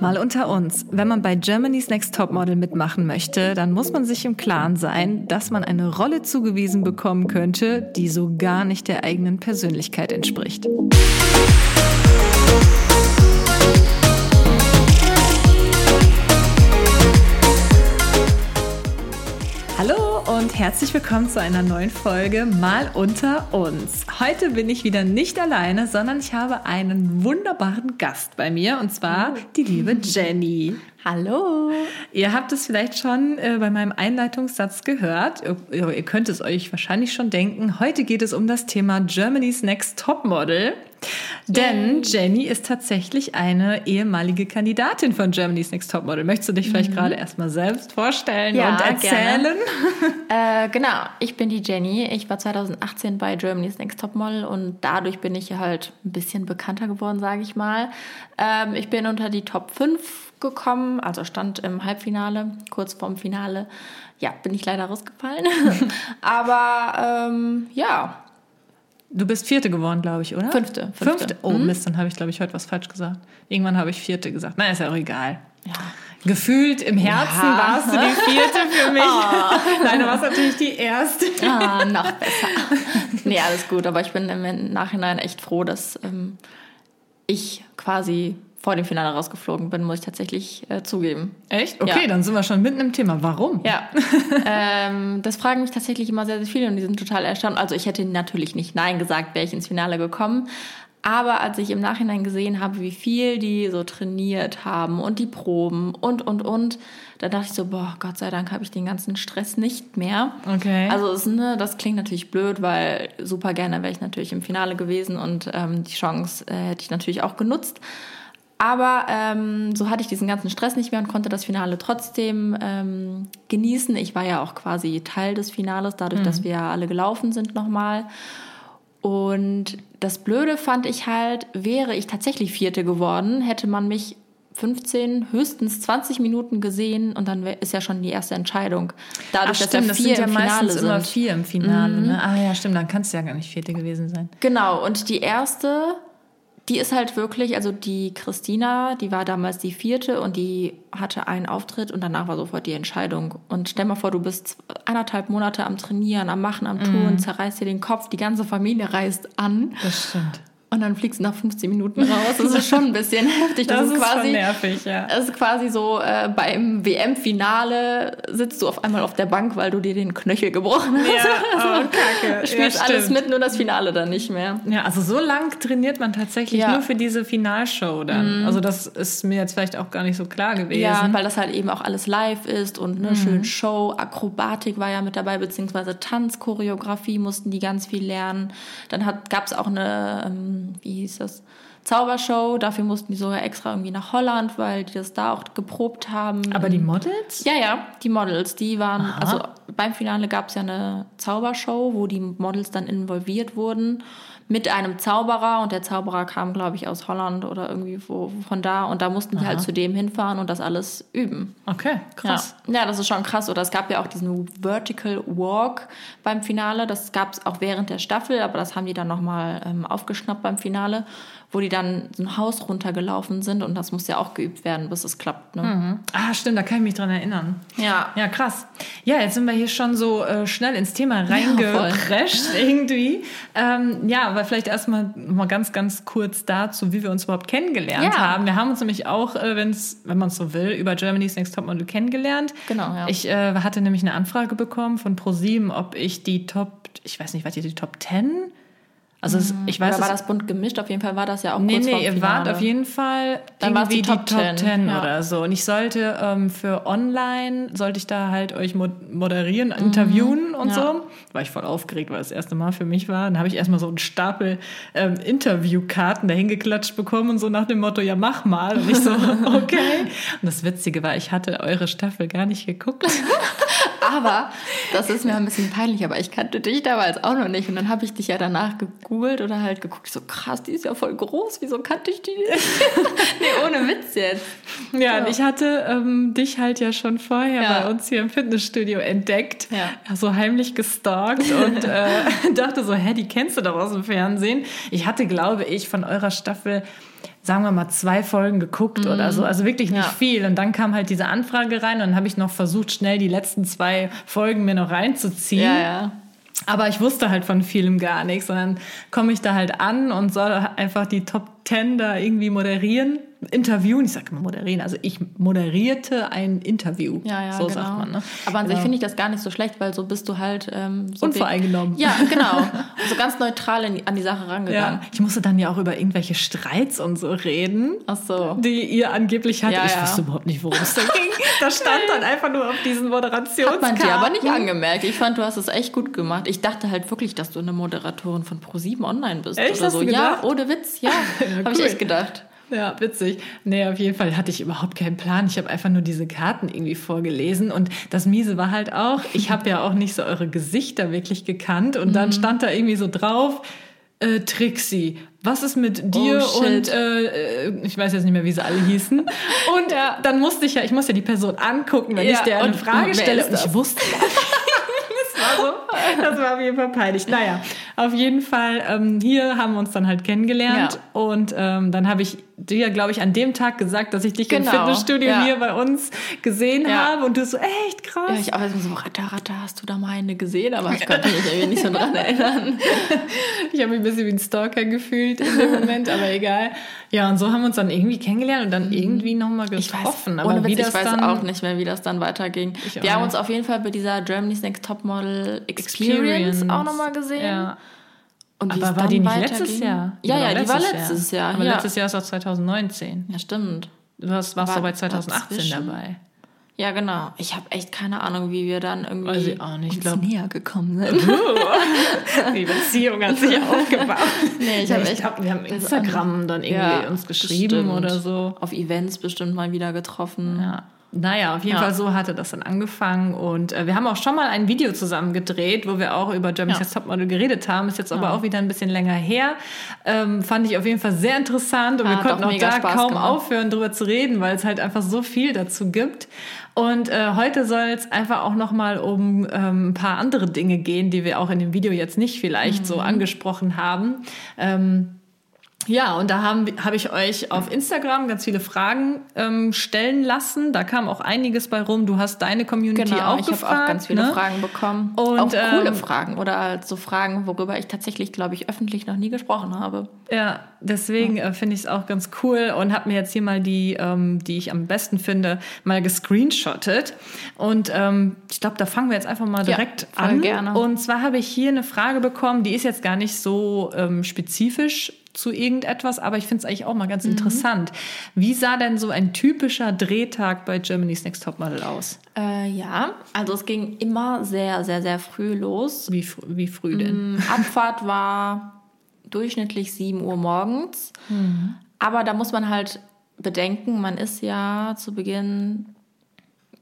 Mal unter uns. Wenn man bei Germany's Next Topmodel mitmachen möchte, dann muss man sich im Klaren sein, dass man eine Rolle zugewiesen bekommen könnte, die so gar nicht der eigenen Persönlichkeit entspricht. Hallo und herzlich willkommen zu einer neuen Folge Mal unter uns. Heute bin ich wieder nicht alleine, sondern ich habe einen wunderbaren Gast bei mir und zwar die liebe Jenny. Hallo. Ihr habt es vielleicht schon äh, bei meinem Einleitungssatz gehört. Ihr, ihr könnt es euch wahrscheinlich schon denken. Heute geht es um das Thema Germany's Next Topmodel. Denn Jenny ist tatsächlich eine ehemalige Kandidatin von Germany's Next Topmodel. Möchtest du dich vielleicht mhm. gerade erstmal selbst vorstellen ja, und erzählen? äh, genau, ich bin die Jenny. Ich war 2018 bei Germany's Next Topmodel und dadurch bin ich halt ein bisschen bekannter geworden, sage ich mal. Ähm, ich bin unter die Top 5 gekommen, also stand im Halbfinale, kurz vorm Finale. Ja, bin ich leider rausgefallen. Aber ähm, ja, Du bist Vierte geworden, glaube ich, oder? Fünfte. Fünfte. Fünfte? Oh mhm. Mist, dann habe ich, glaube ich, heute was falsch gesagt. Irgendwann habe ich Vierte gesagt. Na, ist ja auch egal. Ja. Gefühlt im Herzen ja. warst du die Vierte für mich. Oh. Nein, du warst natürlich die Erste. Ah, noch besser. Nee, alles gut. Aber ich bin im Nachhinein echt froh, dass ähm, ich quasi vor dem Finale rausgeflogen bin, muss ich tatsächlich äh, zugeben. Echt? Okay, ja. dann sind wir schon mitten im Thema. Warum? Ja, ähm, das fragen mich tatsächlich immer sehr, sehr viele und die sind total erstaunt. Also ich hätte natürlich nicht Nein gesagt, wäre ich ins Finale gekommen. Aber als ich im Nachhinein gesehen habe, wie viel die so trainiert haben und die Proben und, und, und, da dachte ich so, boah, Gott sei Dank habe ich den ganzen Stress nicht mehr. Okay. Also es, ne, das klingt natürlich blöd, weil super gerne wäre ich natürlich im Finale gewesen und ähm, die Chance äh, hätte ich natürlich auch genutzt. Aber ähm, so hatte ich diesen ganzen Stress nicht mehr und konnte das Finale trotzdem ähm, genießen. Ich war ja auch quasi Teil des Finales, dadurch, mhm. dass wir alle gelaufen sind nochmal. Und das Blöde fand ich halt, wäre ich tatsächlich Vierte geworden, hätte man mich 15, höchstens 20 Minuten gesehen und dann ist ja schon die erste Entscheidung. Dadurch, Ach, stimmt, dass ja vier das sind ja im Finale sind. immer vier im Finale. Mhm. Ne? Ah ja, stimmt, dann kannst du ja gar nicht Vierte gewesen sein. Genau, und die erste die ist halt wirklich, also die Christina, die war damals die vierte und die hatte einen Auftritt und danach war sofort die Entscheidung. Und stell mal vor, du bist eineinhalb Monate am Trainieren, am Machen, am Tun, mm. zerreißt dir den Kopf, die ganze Familie reist an. Das stimmt. Und dann fliegst du nach 15 Minuten raus. Das ist schon ein bisschen heftig. Das, das ist, quasi, schon nervig, ja. Das ist quasi so, äh, beim WM-Finale sitzt du auf einmal auf der Bank, weil du dir den Knöchel gebrochen hast. Ja, oh, kacke. Spielst ja, alles mit, nur das Finale dann nicht mehr. Ja, also so lang trainiert man tatsächlich ja. nur für diese Finalshow dann. Mhm. Also das ist mir jetzt vielleicht auch gar nicht so klar gewesen. Ja, weil das halt eben auch alles live ist und ne, mhm. schön Show, Akrobatik war ja mit dabei, beziehungsweise Tanzchoreografie mussten die ganz viel lernen. Dann gab es auch eine... Ähm, wie hieß das? Zaubershow. Dafür mussten die sogar extra irgendwie nach Holland, weil die das da auch geprobt haben. Aber die Models? Ja, ja, die Models, die waren, Aha. also beim Finale gab es ja eine Zaubershow, wo die Models dann involviert wurden mit einem Zauberer und der Zauberer kam, glaube ich, aus Holland oder irgendwie wo, von da und da mussten die halt Aha. halt zu dem hinfahren und das alles üben. Okay, krass. Ja. ja, das ist schon krass. Oder es gab ja auch diesen Vertical Walk beim Finale. Das gab es auch während der Staffel, aber das haben die dann nochmal ähm, aufgeschnappt beim Finale wo die dann so ein Haus runtergelaufen sind und das muss ja auch geübt werden, bis es klappt. Ne? Mhm. Ah, stimmt, da kann ich mich dran erinnern. Ja. Ja, krass. Ja, jetzt sind wir hier schon so äh, schnell ins Thema reingeprescht ja, irgendwie. Ähm, ja, aber vielleicht erstmal mal ganz, ganz kurz dazu, wie wir uns überhaupt kennengelernt ja. haben. Wir haben uns nämlich auch, äh, wenn's, wenn man es so will, über Germany's Next Topmodel kennengelernt. Genau, ja. Ich äh, hatte nämlich eine Anfrage bekommen von ProSieben, ob ich die Top, ich weiß nicht, was die, die Top 10 also es, ich weiß, oder war das bunt gemischt? Auf jeden Fall war das ja auch nee, kurz Nee, ihr wart auf jeden Fall Dann irgendwie die Top, die Top 10, ja. oder so. Und ich sollte ähm, für online, sollte ich da halt euch moderieren, mhm. interviewen und ja. so. War ich voll aufgeregt, weil das erste Mal für mich war. Dann habe ich erstmal so einen Stapel ähm, Interviewkarten dahin geklatscht bekommen und so nach dem Motto, ja mach mal. Und ich so, okay. Und das Witzige war, ich hatte eure Staffel gar nicht geguckt. aber, das ist mir ein bisschen peinlich, aber ich kannte dich damals auch noch nicht. Und dann habe ich dich ja danach gegoogelt oder halt geguckt, so krass, die ist ja voll groß, wieso kannte ich die nicht? nee, ohne Witz jetzt. Ja, und ich hatte ähm, dich halt ja schon vorher ja. bei uns hier im Fitnessstudio entdeckt, ja. so heimlich gestalkt und äh, dachte so, hä, die kennst du doch aus dem Fernsehen. Ich hatte, glaube ich, von eurer Staffel sagen wir mal, zwei Folgen geguckt mhm. oder so. Also wirklich nicht ja. viel. Und dann kam halt diese Anfrage rein und dann habe ich noch versucht, schnell die letzten zwei Folgen mir noch reinzuziehen. Ja, ja. Aber ich wusste halt von vielem gar nichts. sondern komme ich da halt an und soll einfach die Top Ten da irgendwie moderieren interviewen, ich sage immer moderieren, also ich moderierte ein Interview. Ja, ja, so genau. sagt man. Ne? Aber an genau. sich finde ich das gar nicht so schlecht, weil so bist du halt ähm, so unvoreingenommen. Ja, genau. so ganz neutral in, an die Sache rangegangen. Ja. Ich musste dann ja auch über irgendwelche Streits und so reden, Ach so. die ihr angeblich hattet. Ja, ich ja. wusste überhaupt nicht, worum es da ging. Da stand dann einfach nur auf diesen Moderationskarten. Hat man dir aber nicht angemerkt. Ich fand, du hast es echt gut gemacht. Ich dachte halt wirklich, dass du eine Moderatorin von Pro7 Online bist echt? oder so. Ja, ohne Witz. Ja, ja habe ich echt gedacht. Ja, witzig. Nee, auf jeden Fall hatte ich überhaupt keinen Plan. Ich habe einfach nur diese Karten irgendwie vorgelesen. Und das Miese war halt auch, ich habe ja auch nicht so eure Gesichter wirklich gekannt. Und dann mhm. stand da irgendwie so drauf, äh, Trixie, was ist mit dir oh, und äh, äh, ich weiß jetzt nicht mehr, wie sie alle hießen. Und ja. dann musste ich ja, ich muss ja die Person angucken, wenn ja, ich der eine Frage stelle. Und ich wusste war so, das war auf jeden Fall peinlich. Naja, auf jeden Fall, ähm, hier haben wir uns dann halt kennengelernt ja. und ähm, dann habe ich dir, glaube ich, an dem Tag gesagt, dass ich dich genau. im Fitnessstudio ja. hier bei uns gesehen ja. habe und du so, echt krass. Ja, ich auch so, Ratter, Ratter, hast du da mal eine gesehen? Aber ich konnte mich irgendwie nicht so dran erinnern. ich habe mich ein bisschen wie ein Stalker gefühlt in dem Moment, aber egal. Ja, und so haben wir uns dann irgendwie kennengelernt und dann mhm. irgendwie nochmal getroffen. Ich weiß, aber Witz, wie das ich weiß dann, auch nicht mehr, wie das dann weiterging. Wir haben uns auf jeden Fall bei dieser Germany's Next Topmodel Experience, Experience. auch nochmal gesehen. Ja. Und aber war die nicht letztes Jahr? Ja, ja, die war letztes Jahr. Jahr. Aber ja. letztes Jahr ist auch 2019. Ja, stimmt. Du warst, warst war, bei 2018 dabei. Ja, genau. Ich habe echt keine Ahnung, wie wir dann irgendwie Weiß ich auch nicht. uns glaub, näher gekommen sind. die Beziehung hat sich aufgebaut. Nee, ich, hab echt, glaub, wir haben Instagram dann irgendwie ja, uns geschrieben bestimmt. oder so. Auf Events bestimmt mal wieder getroffen. Ja. Naja, auf jeden ja. Fall so hatte das dann angefangen. Und äh, wir haben auch schon mal ein Video zusammen gedreht, wo wir auch über Germany's ja. Topmodel geredet haben. Ist jetzt aber ja. auch wieder ein bisschen länger her. Ähm, fand ich auf jeden Fall sehr interessant und wir konnten auch da Spaß kaum gemacht. aufhören, drüber zu reden, weil es halt einfach so viel dazu gibt. Und äh, heute soll es einfach auch noch mal um ähm, ein paar andere Dinge gehen, die wir auch in dem Video jetzt nicht vielleicht mhm. so angesprochen haben. Ähm, ja, und da habe hab ich euch auf Instagram ganz viele Fragen ähm, stellen lassen. Da kam auch einiges bei rum. Du hast deine Community genau, auch ich gefragt. Ich habe auch ganz viele ne? Fragen bekommen. Und, auch coole ähm, Fragen oder so Fragen, worüber ich tatsächlich, glaube ich, öffentlich noch nie gesprochen habe. Ja, deswegen ja. äh, finde ich es auch ganz cool und habe mir jetzt hier mal die, ähm, die ich am besten finde, mal gescreenshottet. Und ähm, ich glaube, da fangen wir jetzt einfach mal direkt ja, an. Gerne. Und zwar habe ich hier eine Frage bekommen, die ist jetzt gar nicht so ähm, spezifisch zu irgendetwas, aber ich finde es eigentlich auch mal ganz mhm. interessant. Wie sah denn so ein typischer Drehtag bei Germany's Next Topmodel aus? Äh, ja, also es ging immer sehr, sehr, sehr früh los. Wie, wie früh denn? Mm, Abfahrt war durchschnittlich 7 Uhr morgens. Mhm. Aber da muss man halt bedenken, man ist ja zu Beginn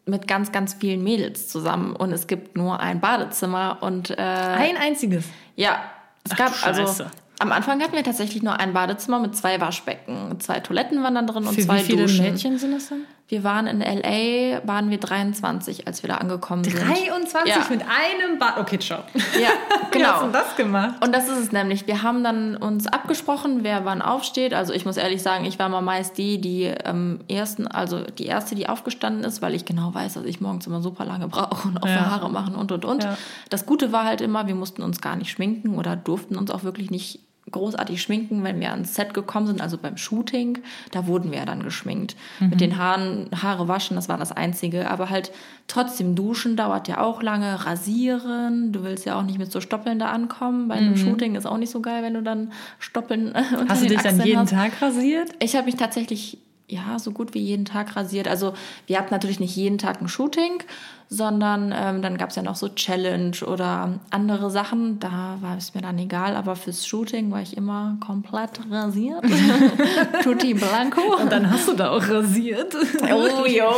mit ganz, ganz vielen Mädels zusammen und es gibt nur ein Badezimmer und äh, ein einziges. Ja, es gab Ach, also am Anfang hatten wir tatsächlich nur ein Badezimmer mit zwei Waschbecken. Zwei Toiletten waren dann drin und Für zwei wie viele Duschen. Mädchen sind das dann? Wir waren in L.A., waren wir 23, als wir da angekommen 23 sind. 23 ja. mit einem Bad? Okay, ciao. Ja, genau. Wie hast du das gemacht? Und das ist es nämlich. Wir haben dann uns abgesprochen, wer wann aufsteht. Also ich muss ehrlich sagen, ich war mal meist die, die am ersten, also die erste, die aufgestanden ist, weil ich genau weiß, dass ich morgens immer super lange brauche und auch ja. Haare machen und, und, und. Ja. Das Gute war halt immer, wir mussten uns gar nicht schminken oder durften uns auch wirklich nicht großartig schminken, wenn wir ans Set gekommen sind, also beim Shooting, da wurden wir ja dann geschminkt. Mhm. Mit den Haaren, Haare waschen, das war das Einzige. Aber halt trotzdem duschen dauert ja auch lange, rasieren, du willst ja auch nicht mit so Stoppeln da ankommen. Bei einem mhm. Shooting ist auch nicht so geil, wenn du dann Stoppeln Hast du dich Achseln dann jeden hast. Tag rasiert? Ich habe mich tatsächlich ja, so gut wie jeden Tag rasiert. Also wir hatten natürlich nicht jeden Tag ein Shooting, sondern ähm, dann gab es ja noch so Challenge oder andere Sachen. Da war es mir dann egal, aber fürs Shooting war ich immer komplett rasiert. Tutti Blanco. Und dann hast du da auch rasiert. Oh, jo.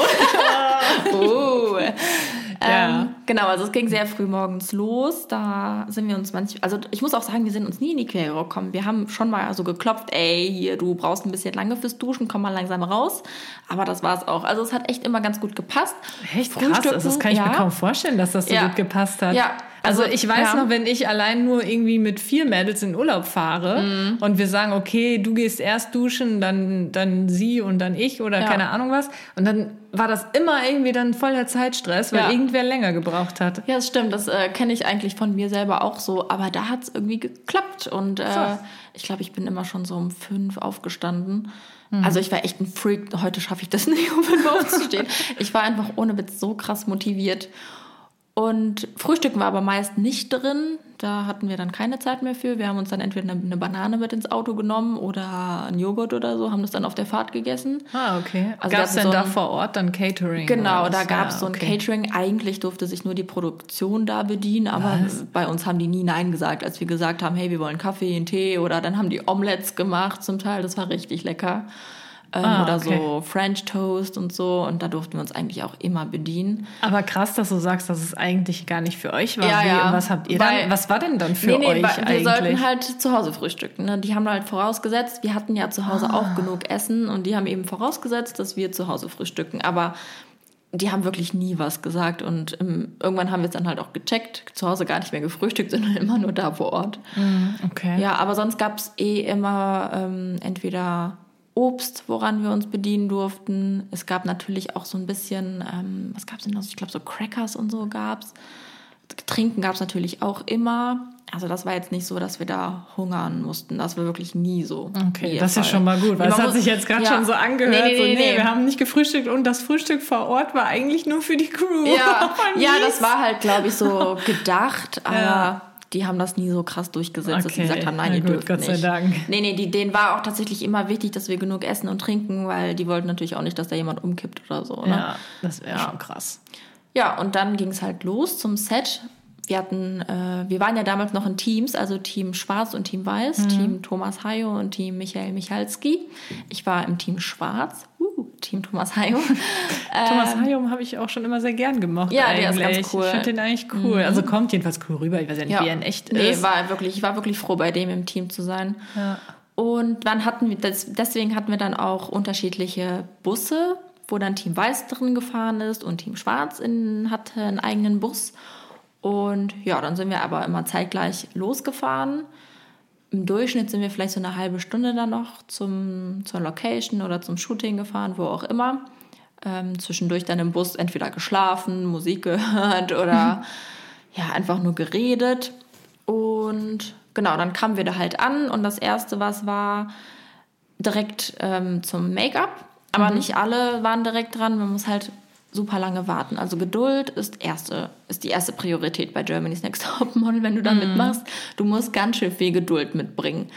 oh. Ja. Ähm, genau, also es ging sehr früh morgens los. Da sind wir uns manchmal, also ich muss auch sagen, wir sind uns nie in die Quere gekommen. Wir haben schon mal so geklopft, ey, hier, du brauchst ein bisschen lange fürs Duschen, komm mal langsam raus. Aber das war es auch. Also es hat echt immer ganz gut gepasst. Echt krass, also das kann ich ja. mir kaum vorstellen, dass das so ja. gut gepasst hat. Ja, Also, also ich weiß ja. noch, wenn ich allein nur irgendwie mit vier Mädels in Urlaub fahre mhm. und wir sagen, okay, du gehst erst duschen, dann, dann sie und dann ich oder ja. keine Ahnung was. Und dann war das immer irgendwie dann voll der Zeitstress, weil ja. irgendwer länger gebraucht hat. Ja, das stimmt. Das äh, kenne ich eigentlich von mir selber auch so. Aber da hat es irgendwie geklappt. Und äh, ich glaube, ich bin immer schon so um fünf aufgestanden. Mhm. Also ich war echt ein Freak. Heute schaffe ich das nicht, um fünf aufzustehen. ich war einfach ohne Witz so krass motiviert. Und Frühstücken war aber meist nicht drin. Da hatten wir dann keine Zeit mehr für. Wir haben uns dann entweder eine, Banane mit ins Auto genommen oder einen Joghurt oder so, haben das dann auf der Fahrt gegessen. Ah, okay. Also gab es denn so da vor Ort dann Catering? Genau, da gab es ja, so ein okay. Catering. Eigentlich durfte sich nur die Produktion da bedienen, aber Was? bei uns haben die nie Nein gesagt, als wir gesagt haben, hey, wir wollen Kaffee, einen Tee oder dann haben die Omelettes gemacht zum Teil. Das war richtig lecker ähm, ah, oder okay. so French Toast und so. Und da durften wir uns eigentlich auch immer bedienen. Aber krass, dass du sagst, dass es eigentlich gar nicht für euch war. Ja, ja. Und was habt ihr Weil, dann? Was war denn dann für nee, nee, euch wir eigentlich? Wir sollten halt zu Hause frühstücken. Ne? Die haben halt vorausgesetzt, wir hatten ja zu Hause ah. auch genug Essen und die haben eben vorausgesetzt, dass wir zu Hause frühstücken. Aber die haben wirklich nie was gesagt und ähm, irgendwann haben wir es dann halt auch gecheckt, zu Hause gar nicht mehr gefrühstückt, sondern immer nur da vor Ort. Mm, okay. Ja, aber sonst gab es eh immer ähm, entweder Obst, woran wir uns bedienen durften. Es gab natürlich auch so ein bisschen, ähm, was gab es denn noch? Ich glaube, so Crackers und so gab es. Trinken gab es natürlich auch immer. Also das war jetzt nicht so, dass wir da hungern mussten. Das war wirklich nie so. Okay, das ist ja schon mal gut, weil es hat sich jetzt gerade ja. schon so angehört. Nee, nee, so, nee, nee, wir haben nicht gefrühstückt und das Frühstück vor Ort war eigentlich nur für die Crew. Ja, ja das war halt, glaube ich, so gedacht. Aber ja die haben das nie so krass durchgesetzt, okay. dass sie gesagt haben, nein, Na ihr gut, dürft Gott sei nicht. Dank. Nee, nee, die, denen war auch tatsächlich immer wichtig, dass wir genug essen und trinken, weil die wollten natürlich auch nicht, dass da jemand umkippt oder so. Ne? Ja, das wäre ja. schon krass. Ja, und dann ging es halt los zum Set. Wir hatten, äh, wir waren ja damals noch in Teams, also Team Schwarz und Team Weiß, mhm. Team Thomas Hayo und Team Michael Michalski. Ich war im Team Schwarz, Team Thomas Hayo. Thomas ähm, Hayo habe ich auch schon immer sehr gern gemocht. Ja, eigentlich. der ist ganz cool. Ich finde den eigentlich cool. Mhm. Also kommt jedenfalls cool rüber. Ich weiß ja nicht, ja. wie er in echt nee, ist. War wirklich, ich war wirklich froh, bei dem im Team zu sein. Ja. Und dann hatten wir, das, deswegen hatten wir dann auch unterschiedliche Busse, wo dann Team Weiß drin gefahren ist und Team Schwarz in, hatte einen eigenen Bus. Und ja, dann sind wir aber immer zeitgleich losgefahren. Im Durchschnitt sind wir vielleicht so eine halbe Stunde dann noch zum, zur Location oder zum Shooting gefahren, wo auch immer. Ähm, zwischendurch dann im Bus entweder geschlafen, Musik gehört oder mhm. ja, einfach nur geredet. Und genau, dann kamen wir da halt an und das Erste, was war, direkt ähm, zum Make-up. Aber mhm. nicht alle waren direkt dran. Man muss halt super lange warten. Also Geduld ist, erste, ist die erste Priorität bei Germany's Next Top Model, wenn du da mm. mitmachst. Du musst ganz schön viel Geduld mitbringen.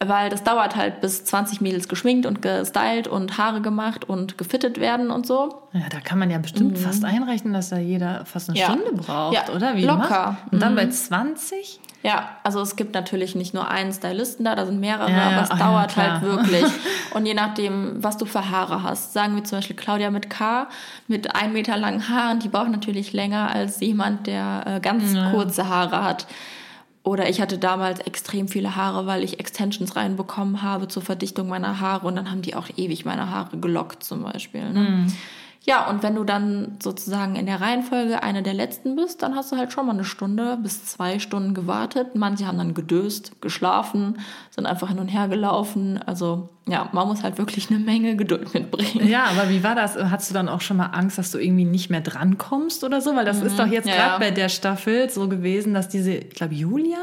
Weil das dauert halt, bis 20 Mädels geschminkt und gestylt und Haare gemacht und gefittet werden und so. Ja, da kann man ja bestimmt mm. fast einrechnen, dass da jeder fast eine ja. Stunde braucht, ja, oder? Wie locker. Und dann mm. bei 20? Ja, also es gibt natürlich nicht nur einen Stylisten da, da sind mehrere, ja, aber es Ach, dauert ja, halt wirklich. Und je nachdem, was du für Haare hast, sagen wir zum Beispiel Claudia mit K, mit ein Meter langen Haaren, die braucht natürlich länger als jemand, der äh, ganz ja. kurze Haare hat. Oder ich hatte damals extrem viele Haare, weil ich Extensions reinbekommen habe zur Verdichtung meiner Haare und dann haben die auch ewig meine Haare gelockt zum Beispiel. Ne? Mhm. Ja, und wenn du dann sozusagen in der Reihenfolge eine der letzten bist, dann hast du halt schon mal eine Stunde bis zwei Stunden gewartet. Manche haben dann gedöst, geschlafen, sind einfach hin und her gelaufen. Also ja, man muss halt wirklich eine Menge Geduld mitbringen. Ja, aber wie war das? Hattest du dann auch schon mal Angst, dass du irgendwie nicht mehr drankommst oder so? Weil das mhm. ist doch jetzt ja, gerade bei der Staffel so gewesen, dass diese, ich glaube, Julia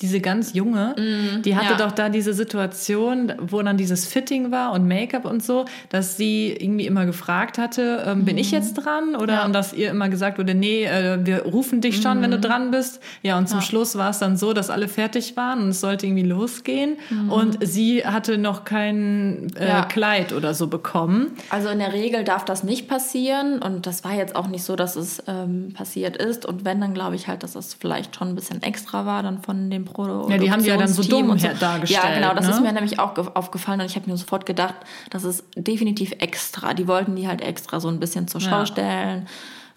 diese ganz junge, mm, die hatte ja. doch da diese Situation, wo dann dieses Fitting war und Make-up und so, dass sie irgendwie immer gefragt hatte, ähm, mm. bin ich mhm. jetzt dran? Oder ja. und dass ihr immer gesagt wurde, nee, äh, wir rufen dich schon, mm. wenn du mhm. dran bist. Ja, und zum ja. Schluss war es dann so, dass alle fertig waren und es sollte irgendwie losgehen. Mhm. Und sie hatte noch kein äh, Kleid oder so bekommen. Also in der Regel darf das nicht passieren und das war jetzt auch nicht so, dass es ähm, passiert ist. Und wenn, dann glaube ich halt, dass das vielleicht schon ein bisschen extra war dann von dem Pro Ja, die haben die ja dann so dumm so. dargestellt. Ja, genau, das ne? ist mir nämlich auch aufgefallen und ich habe mir sofort gedacht, das ist definitiv extra. Die wollten die halt extra so ein bisschen zur Schau ja. stellen.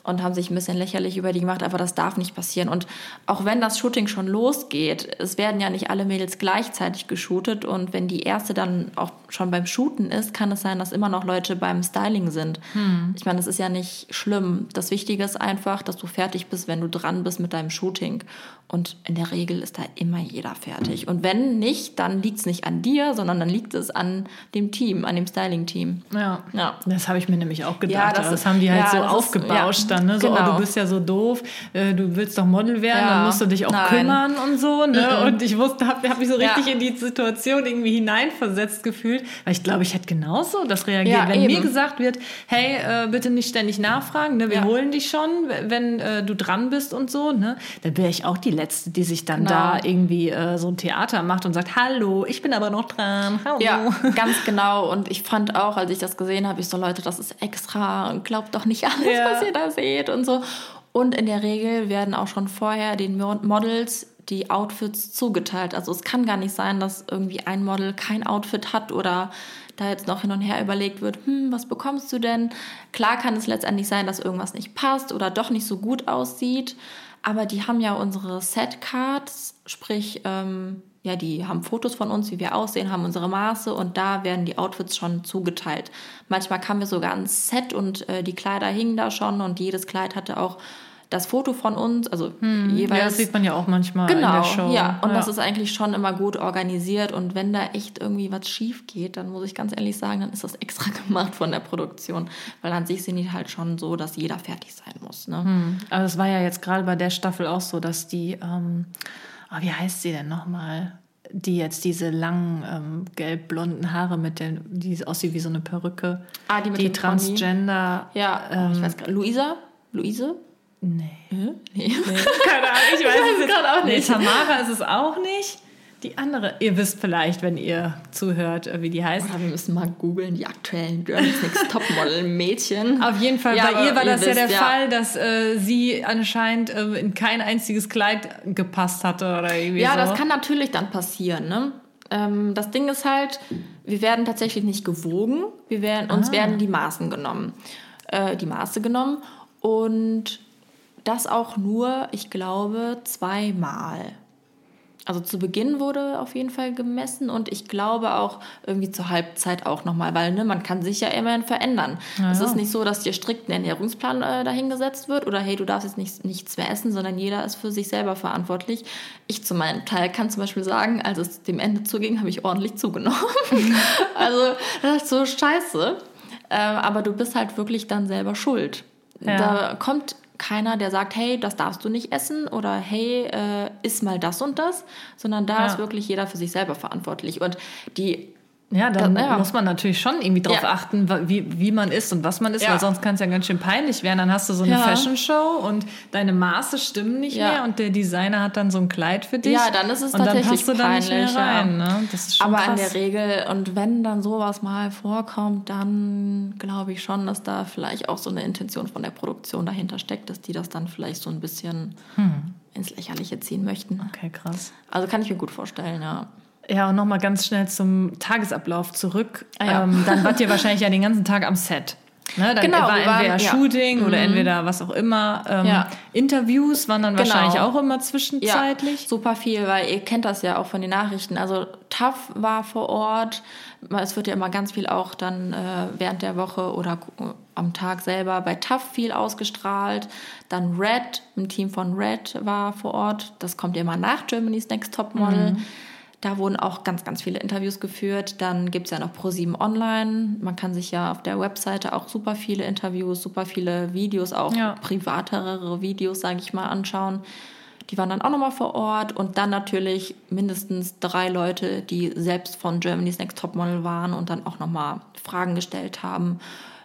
und haben sich ein bisschen lächerlich über die gemacht, aber das darf nicht passieren. Und auch wenn das Shooting schon losgeht, es werden ja nicht alle Mädels gleichzeitig geshootet und wenn die erste dann auch schon beim Shooten ist, kann es sein, dass immer noch Leute beim Styling sind. Hm. Ich meine, das ist ja nicht schlimm. Das Wichtige ist einfach, dass du fertig bist, wenn du dran bist mit deinem Shooting. Und in der Regel ist da immer jeder fertig. Und wenn nicht, dann liegt es nicht an dir, sondern dann liegt es an dem Team, an dem Styling-Team. Ja. ja. Das habe ich mir nämlich auch gedacht. Ja, das, das haben die halt ja, so aufgebauscht ist, dann. Ne? So, genau. oh, du bist ja so doof, äh, du willst doch Model werden, dann musst du dich auch Nein. kümmern und so. Ne? Mhm. Und ich wusste, habe hab mich so richtig in die Situation irgendwie hineinversetzt gefühlt. Weil ich glaube, ich hätte genauso das reagiert. wenn eben. mir gesagt wird, hey, äh, bitte nicht ständig nachfragen, ne? wir holen dich schon, wenn äh, du dran bist und so. Ne? Dann wäre ich auch die Letzte, die sich dann genau. da irgendwie äh, so ein Theater macht und sagt, hallo, ich bin aber noch dran. Hallo. Ja, ganz genau. Und ich fand auch, als ich das gesehen habe, ich so, Leute, das ist extra und glaubt doch nicht alles, ja. was ihr da seht und so. Und in der Regel werden auch schon vorher den Models die Outfits zugeteilt. Also es kann gar nicht sein, dass irgendwie ein Model kein Outfit hat oder da jetzt noch hin und her überlegt wird, hm, was bekommst du denn? Klar kann es letztendlich sein, dass irgendwas nicht passt oder doch nicht so gut aussieht. Aber die haben ja unsere Setcards, sprich, ähm, ja, die haben Fotos von uns, wie wir aussehen, haben unsere Maße und da werden die Outfits schon zugeteilt. Manchmal kamen wir sogar ans Set und äh, die Kleider hingen da schon und jedes Kleid hatte auch das Foto von uns, also hm, jeweils. Ja, das sieht man ja auch manchmal genau, in der Show. Ja, und ja. das ist eigentlich schon immer gut organisiert. Und wenn da echt irgendwie was schief geht, dann muss ich ganz ehrlich sagen, dann ist das extra gemacht von der Produktion. Weil an sich sind die halt schon so, dass jeder fertig sein muss. Ne? Hm. Aber es war ja jetzt gerade bei der Staffel auch so, dass die, ähm, oh, wie heißt sie denn nochmal? die jetzt diese langen ähm, gelb-blonden Haare mit den, die aussieht wie so eine Perücke. Ah, die mit die Transgender. Ja, ähm, ich weiß gar nicht. Luisa? Luise? Nee. Hm? nee. Keine Ahnung, ich weiß, ich weiß es gerade auch nicht. Nee, Tamara ist es auch nicht. Die andere, ihr wisst vielleicht, wenn ihr zuhört, äh, wie die heißt. Oder wir müssen mal googeln, die aktuellen Girls Next Topmodel-Mädchen. Auf jeden Fall, ja, bei ihr war das wisst, ja der ja. Fall, dass äh, sie anscheinend äh, in kein einziges Kleid gepasst hatte oder irgendwie Ja, so. das kann natürlich dann passieren, ne? Ähm, das Ding ist halt, wir werden tatsächlich nicht gewogen, wir werden, uns ah. werden die Maßen genommen. Äh, die Maße genommen und das auch nur, ich glaube, zweimal. Also zu Beginn wurde auf jeden Fall gemessen und ich glaube auch irgendwie zur Halbzeit auch nochmal, weil ne, man kann sich ja immerhin verändern. Ja, es ist nicht so, dass dir strikt ein Ernährungsplan äh, dahingesetzt wird oder hey, du darfst jetzt nicht, nichts mehr essen, sondern jeder ist für sich selber verantwortlich. Ich zu meinem Teil kann zum Beispiel sagen, als es dem Ende zuging, habe ich ordentlich zugenommen. also das ist so scheiße. Äh, aber du bist halt wirklich dann selber schuld. Ja. Da kommt keiner, der sagt, hey, das darfst du nicht essen oder hey, äh, iss mal das und das, sondern da ja. ist wirklich jeder für sich selber verantwortlich. Und die ja, da ja. muss man natürlich schon irgendwie drauf ja. achten, wie, wie man ist und was man ist, ja. weil sonst kann es ja ganz schön peinlich werden. Dann hast du so eine Fashion Show und deine Maße stimmen nicht mehr und der Designer hat dann so ein Kleid für dich. Ja, dann ist es und tatsächlich dann passt du peinlich, da rein. Ne? Das ist schon Aber krass. in der Regel, und wenn dann sowas mal vorkommt, dann glaube ich schon, dass da vielleicht auch so eine Intention von der Produktion dahinter steckt, dass die das dann vielleicht so ein bisschen hm. ins Lächerliche ziehen möchten. Okay, krass. Also kann ich mir gut vorstellen, ja. Ja, und nochmal ganz schnell zum Tagesablauf zurück. Ah, ja. ähm, dann wart ihr wahrscheinlich ja den ganzen Tag am Set. Ne, dann genau, war entweder waren, Shooting ja. oder mhm. entweder was auch immer. Ähm, ja. Interviews waren dann genau. wahrscheinlich auch immer zwischenzeitlich. Ja, super viel, weil ihr kennt das ja auch von den Nachrichten. Also TAF war vor Ort. Es wird ja immer ganz viel auch dann äh, während der Woche oder am Tag selber bei TAF viel ausgestrahlt. Dann Red, ein Team von Red war vor Ort. Das kommt ja immer nach Germany's Next Top Model. Mhm. Da wurden auch ganz, ganz viele Interviews geführt. Dann gibt es ja noch Pro7 Online. Man kann sich ja auf der Webseite auch super viele Interviews, super viele Videos, auch ja. privatere Videos, sage ich mal, anschauen. Die waren dann auch nochmal vor Ort und dann natürlich mindestens drei Leute, die selbst von Germany's Next Topmodel waren und dann auch nochmal Fragen gestellt haben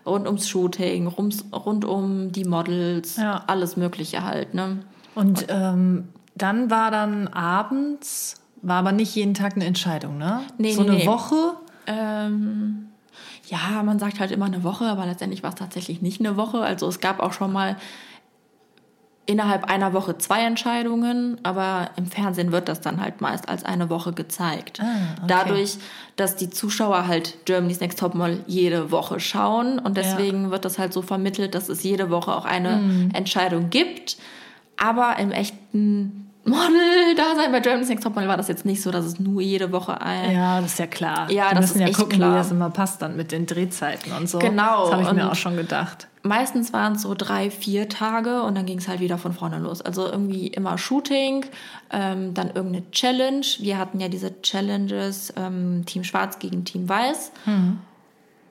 rund ums Shooting, rund, rund um die Models, ja. alles Mögliche halt. Ne? Und ähm, dann war dann abends war aber nicht jeden Tag eine Entscheidung, ne? Nee, so nee, eine nee. Woche? Ähm, ja, man sagt halt immer eine Woche, aber letztendlich war es tatsächlich nicht eine Woche. Also es gab auch schon mal innerhalb einer Woche zwei Entscheidungen, aber im Fernsehen wird das dann halt meist als eine Woche gezeigt. Ah, okay. Dadurch, dass die Zuschauer halt Germany's Next Topmodel jede Woche schauen und deswegen wird das halt so vermittelt, dass es jede Woche auch eine Mhm. Entscheidung gibt. Aber im echten Model-Dasein bei Germany's Next Topmodel war das jetzt nicht so, dass es nur jede Woche ein... Ja, das ist ja klar. Ja, Die das müssen ist ja echt gucken, klar. wie das immer passt dann mit den Drehzeiten und so. Genau, Das habe ich mir und- auch schon gedacht. Meistens waren es so drei, vier Tage und dann ging es halt wieder von vorne los. Also irgendwie immer Shooting, ähm, dann irgendeine Challenge. Wir hatten ja diese Challenges, ähm, Team Schwarz gegen Team Weiß.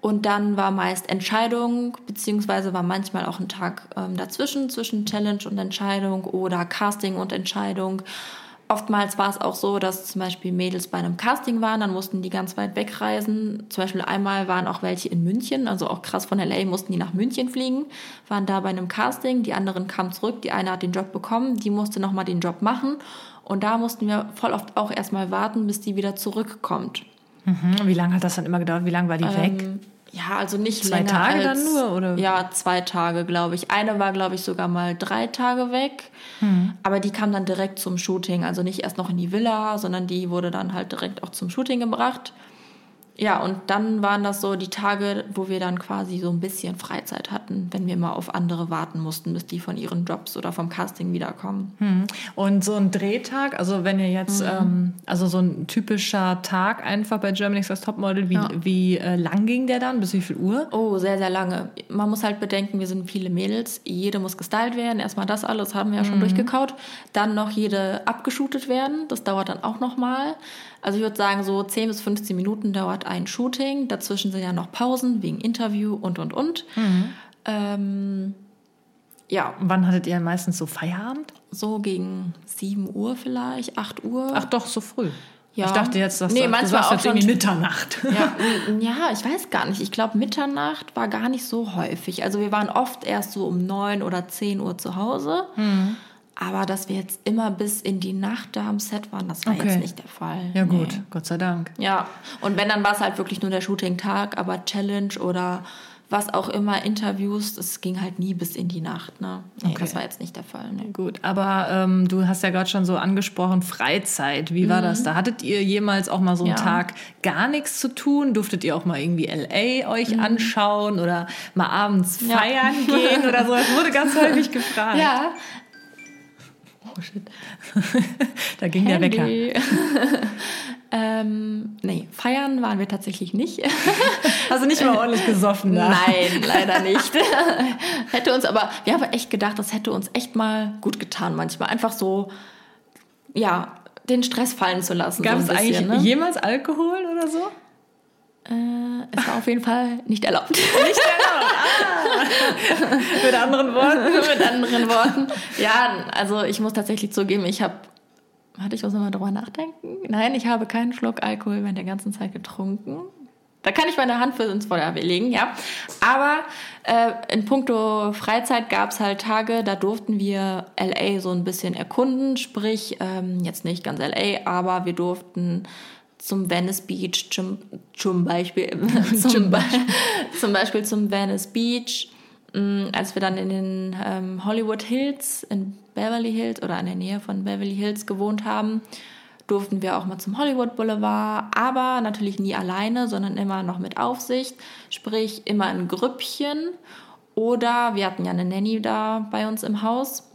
Und dann war meist Entscheidung, beziehungsweise war manchmal auch ein Tag ähm, dazwischen, zwischen Challenge und Entscheidung oder Casting und Entscheidung. Oftmals war es auch so, dass zum Beispiel Mädels bei einem Casting waren, dann mussten die ganz weit wegreisen. Zum Beispiel einmal waren auch welche in München, also auch krass von LA mussten die nach München fliegen, waren da bei einem Casting, die anderen kamen zurück, die eine hat den Job bekommen, die musste nochmal den Job machen. Und da mussten wir voll oft auch erstmal warten, bis die wieder zurückkommt. Mhm. Wie lange hat das dann immer gedauert? Wie lange war die weg? Ähm, ja, also nicht Zwei länger Tage als, dann nur, oder? Ja, zwei Tage, glaube ich. Eine war, glaube ich, sogar mal drei Tage weg. Hm. Aber die kam dann direkt zum Shooting. Also nicht erst noch in die Villa, sondern die wurde dann halt direkt auch zum Shooting gebracht. Ja, und dann waren das so die Tage, wo wir dann quasi so ein bisschen Freizeit hatten, wenn wir mal auf andere warten mussten, bis die von ihren Jobs oder vom Casting wiederkommen. Hm. Und so ein Drehtag, also wenn ihr jetzt, Mhm. ähm, also so ein typischer Tag einfach bei Germany's Next Topmodel, wie, Ja. wie äh, lang ging der dann? Bis wie viel Uhr? Oh, sehr, sehr lange. Man muss halt bedenken, wir sind viele Mädels. Jede muss gestylt werden. Erstmal das alles haben wir ja schon durchgekaut. Dann noch jede abgeshootet werden. Das dauert dann auch nochmal. Also ich würde sagen, so 10 bis 15 Minuten dauert ein Shooting. Dazwischen sind ja noch Pausen wegen Interview und, und, und. Ähm, ja, wann hattet ihr meistens so Feierabend? so gegen 7 Uhr vielleicht, 8 Uhr. Ach doch, so früh. Ja. Ich dachte jetzt, dass Nee, du, manchmal sagst auch jetzt irgendwie Mitternacht. Ja, ja, ich weiß gar nicht. Ich glaube, Mitternacht war gar nicht so häufig. Also wir waren oft erst so um 9 oder 10 Uhr zu Hause. Hm. Aber dass wir jetzt immer bis in die Nacht da am Set waren, das war Okay. jetzt nicht der Fall. Ja Nee. gut, Gott sei Dank. Ja, und wenn, dann war es halt wirklich nur der Shooting-Tag, aber Challenge oder was auch immer, Interviews, das ging halt nie bis in die Nacht. Ne? Nee, Okay. das war jetzt nicht der Fall. Nee. Gut, aber ähm, du hast ja gerade schon so angesprochen, Freizeit. Wie war das? Da hattet ihr jemals auch mal so einen Mhm. Ja. Tag gar nichts zu tun? Durftet ihr auch mal irgendwie LA euch anschauen oder mal abends Mhm. Ja. feiern gehen oder so? Das wurde ganz häufig gefragt. Ja, Oh shit. da ging der Wecker. Handy. ähm, nee, feiern waren wir tatsächlich nicht. Also nicht mal ordentlich gesoffen da. Nein, leider nicht. hätte uns aber, wir haben echt gedacht, das hätte uns echt mal gut getan manchmal. Einfach so, ja, den Stress fallen zu lassen. Gab so es eigentlich ne? jemals Alkohol oder so? Äh, es war auf jeden Fall nicht erlaubt. Mit anderen Worten. Mit anderen Worten. Ja, also ich muss tatsächlich zugeben, ich habe, warte, ich muss nochmal drüber nachdenken. Nein, ich habe keinen Schluck Alkohol während der ganzen Zeit getrunken. Da kann ich meine Hand für ins Feuer legen, ja. Aber äh, in puncto Freizeit gab es halt Tage, da durften wir LA so ein bisschen erkunden. Sprich, ähm, jetzt nicht ganz LA, aber wir durften zum Venice Beach zum, zum Beispiel zum, zum Beispiel zum Venice Beach Mm, als wir dann in den ähm, Hollywood Hills in Beverly Hills oder in der Nähe von Beverly Hills gewohnt haben, durften wir auch mal zum Hollywood Boulevard, aber natürlich nie alleine, sondern immer noch mit Aufsicht, sprich immer in Grüppchen. Oder wir hatten ja eine Nanny da bei uns im Haus.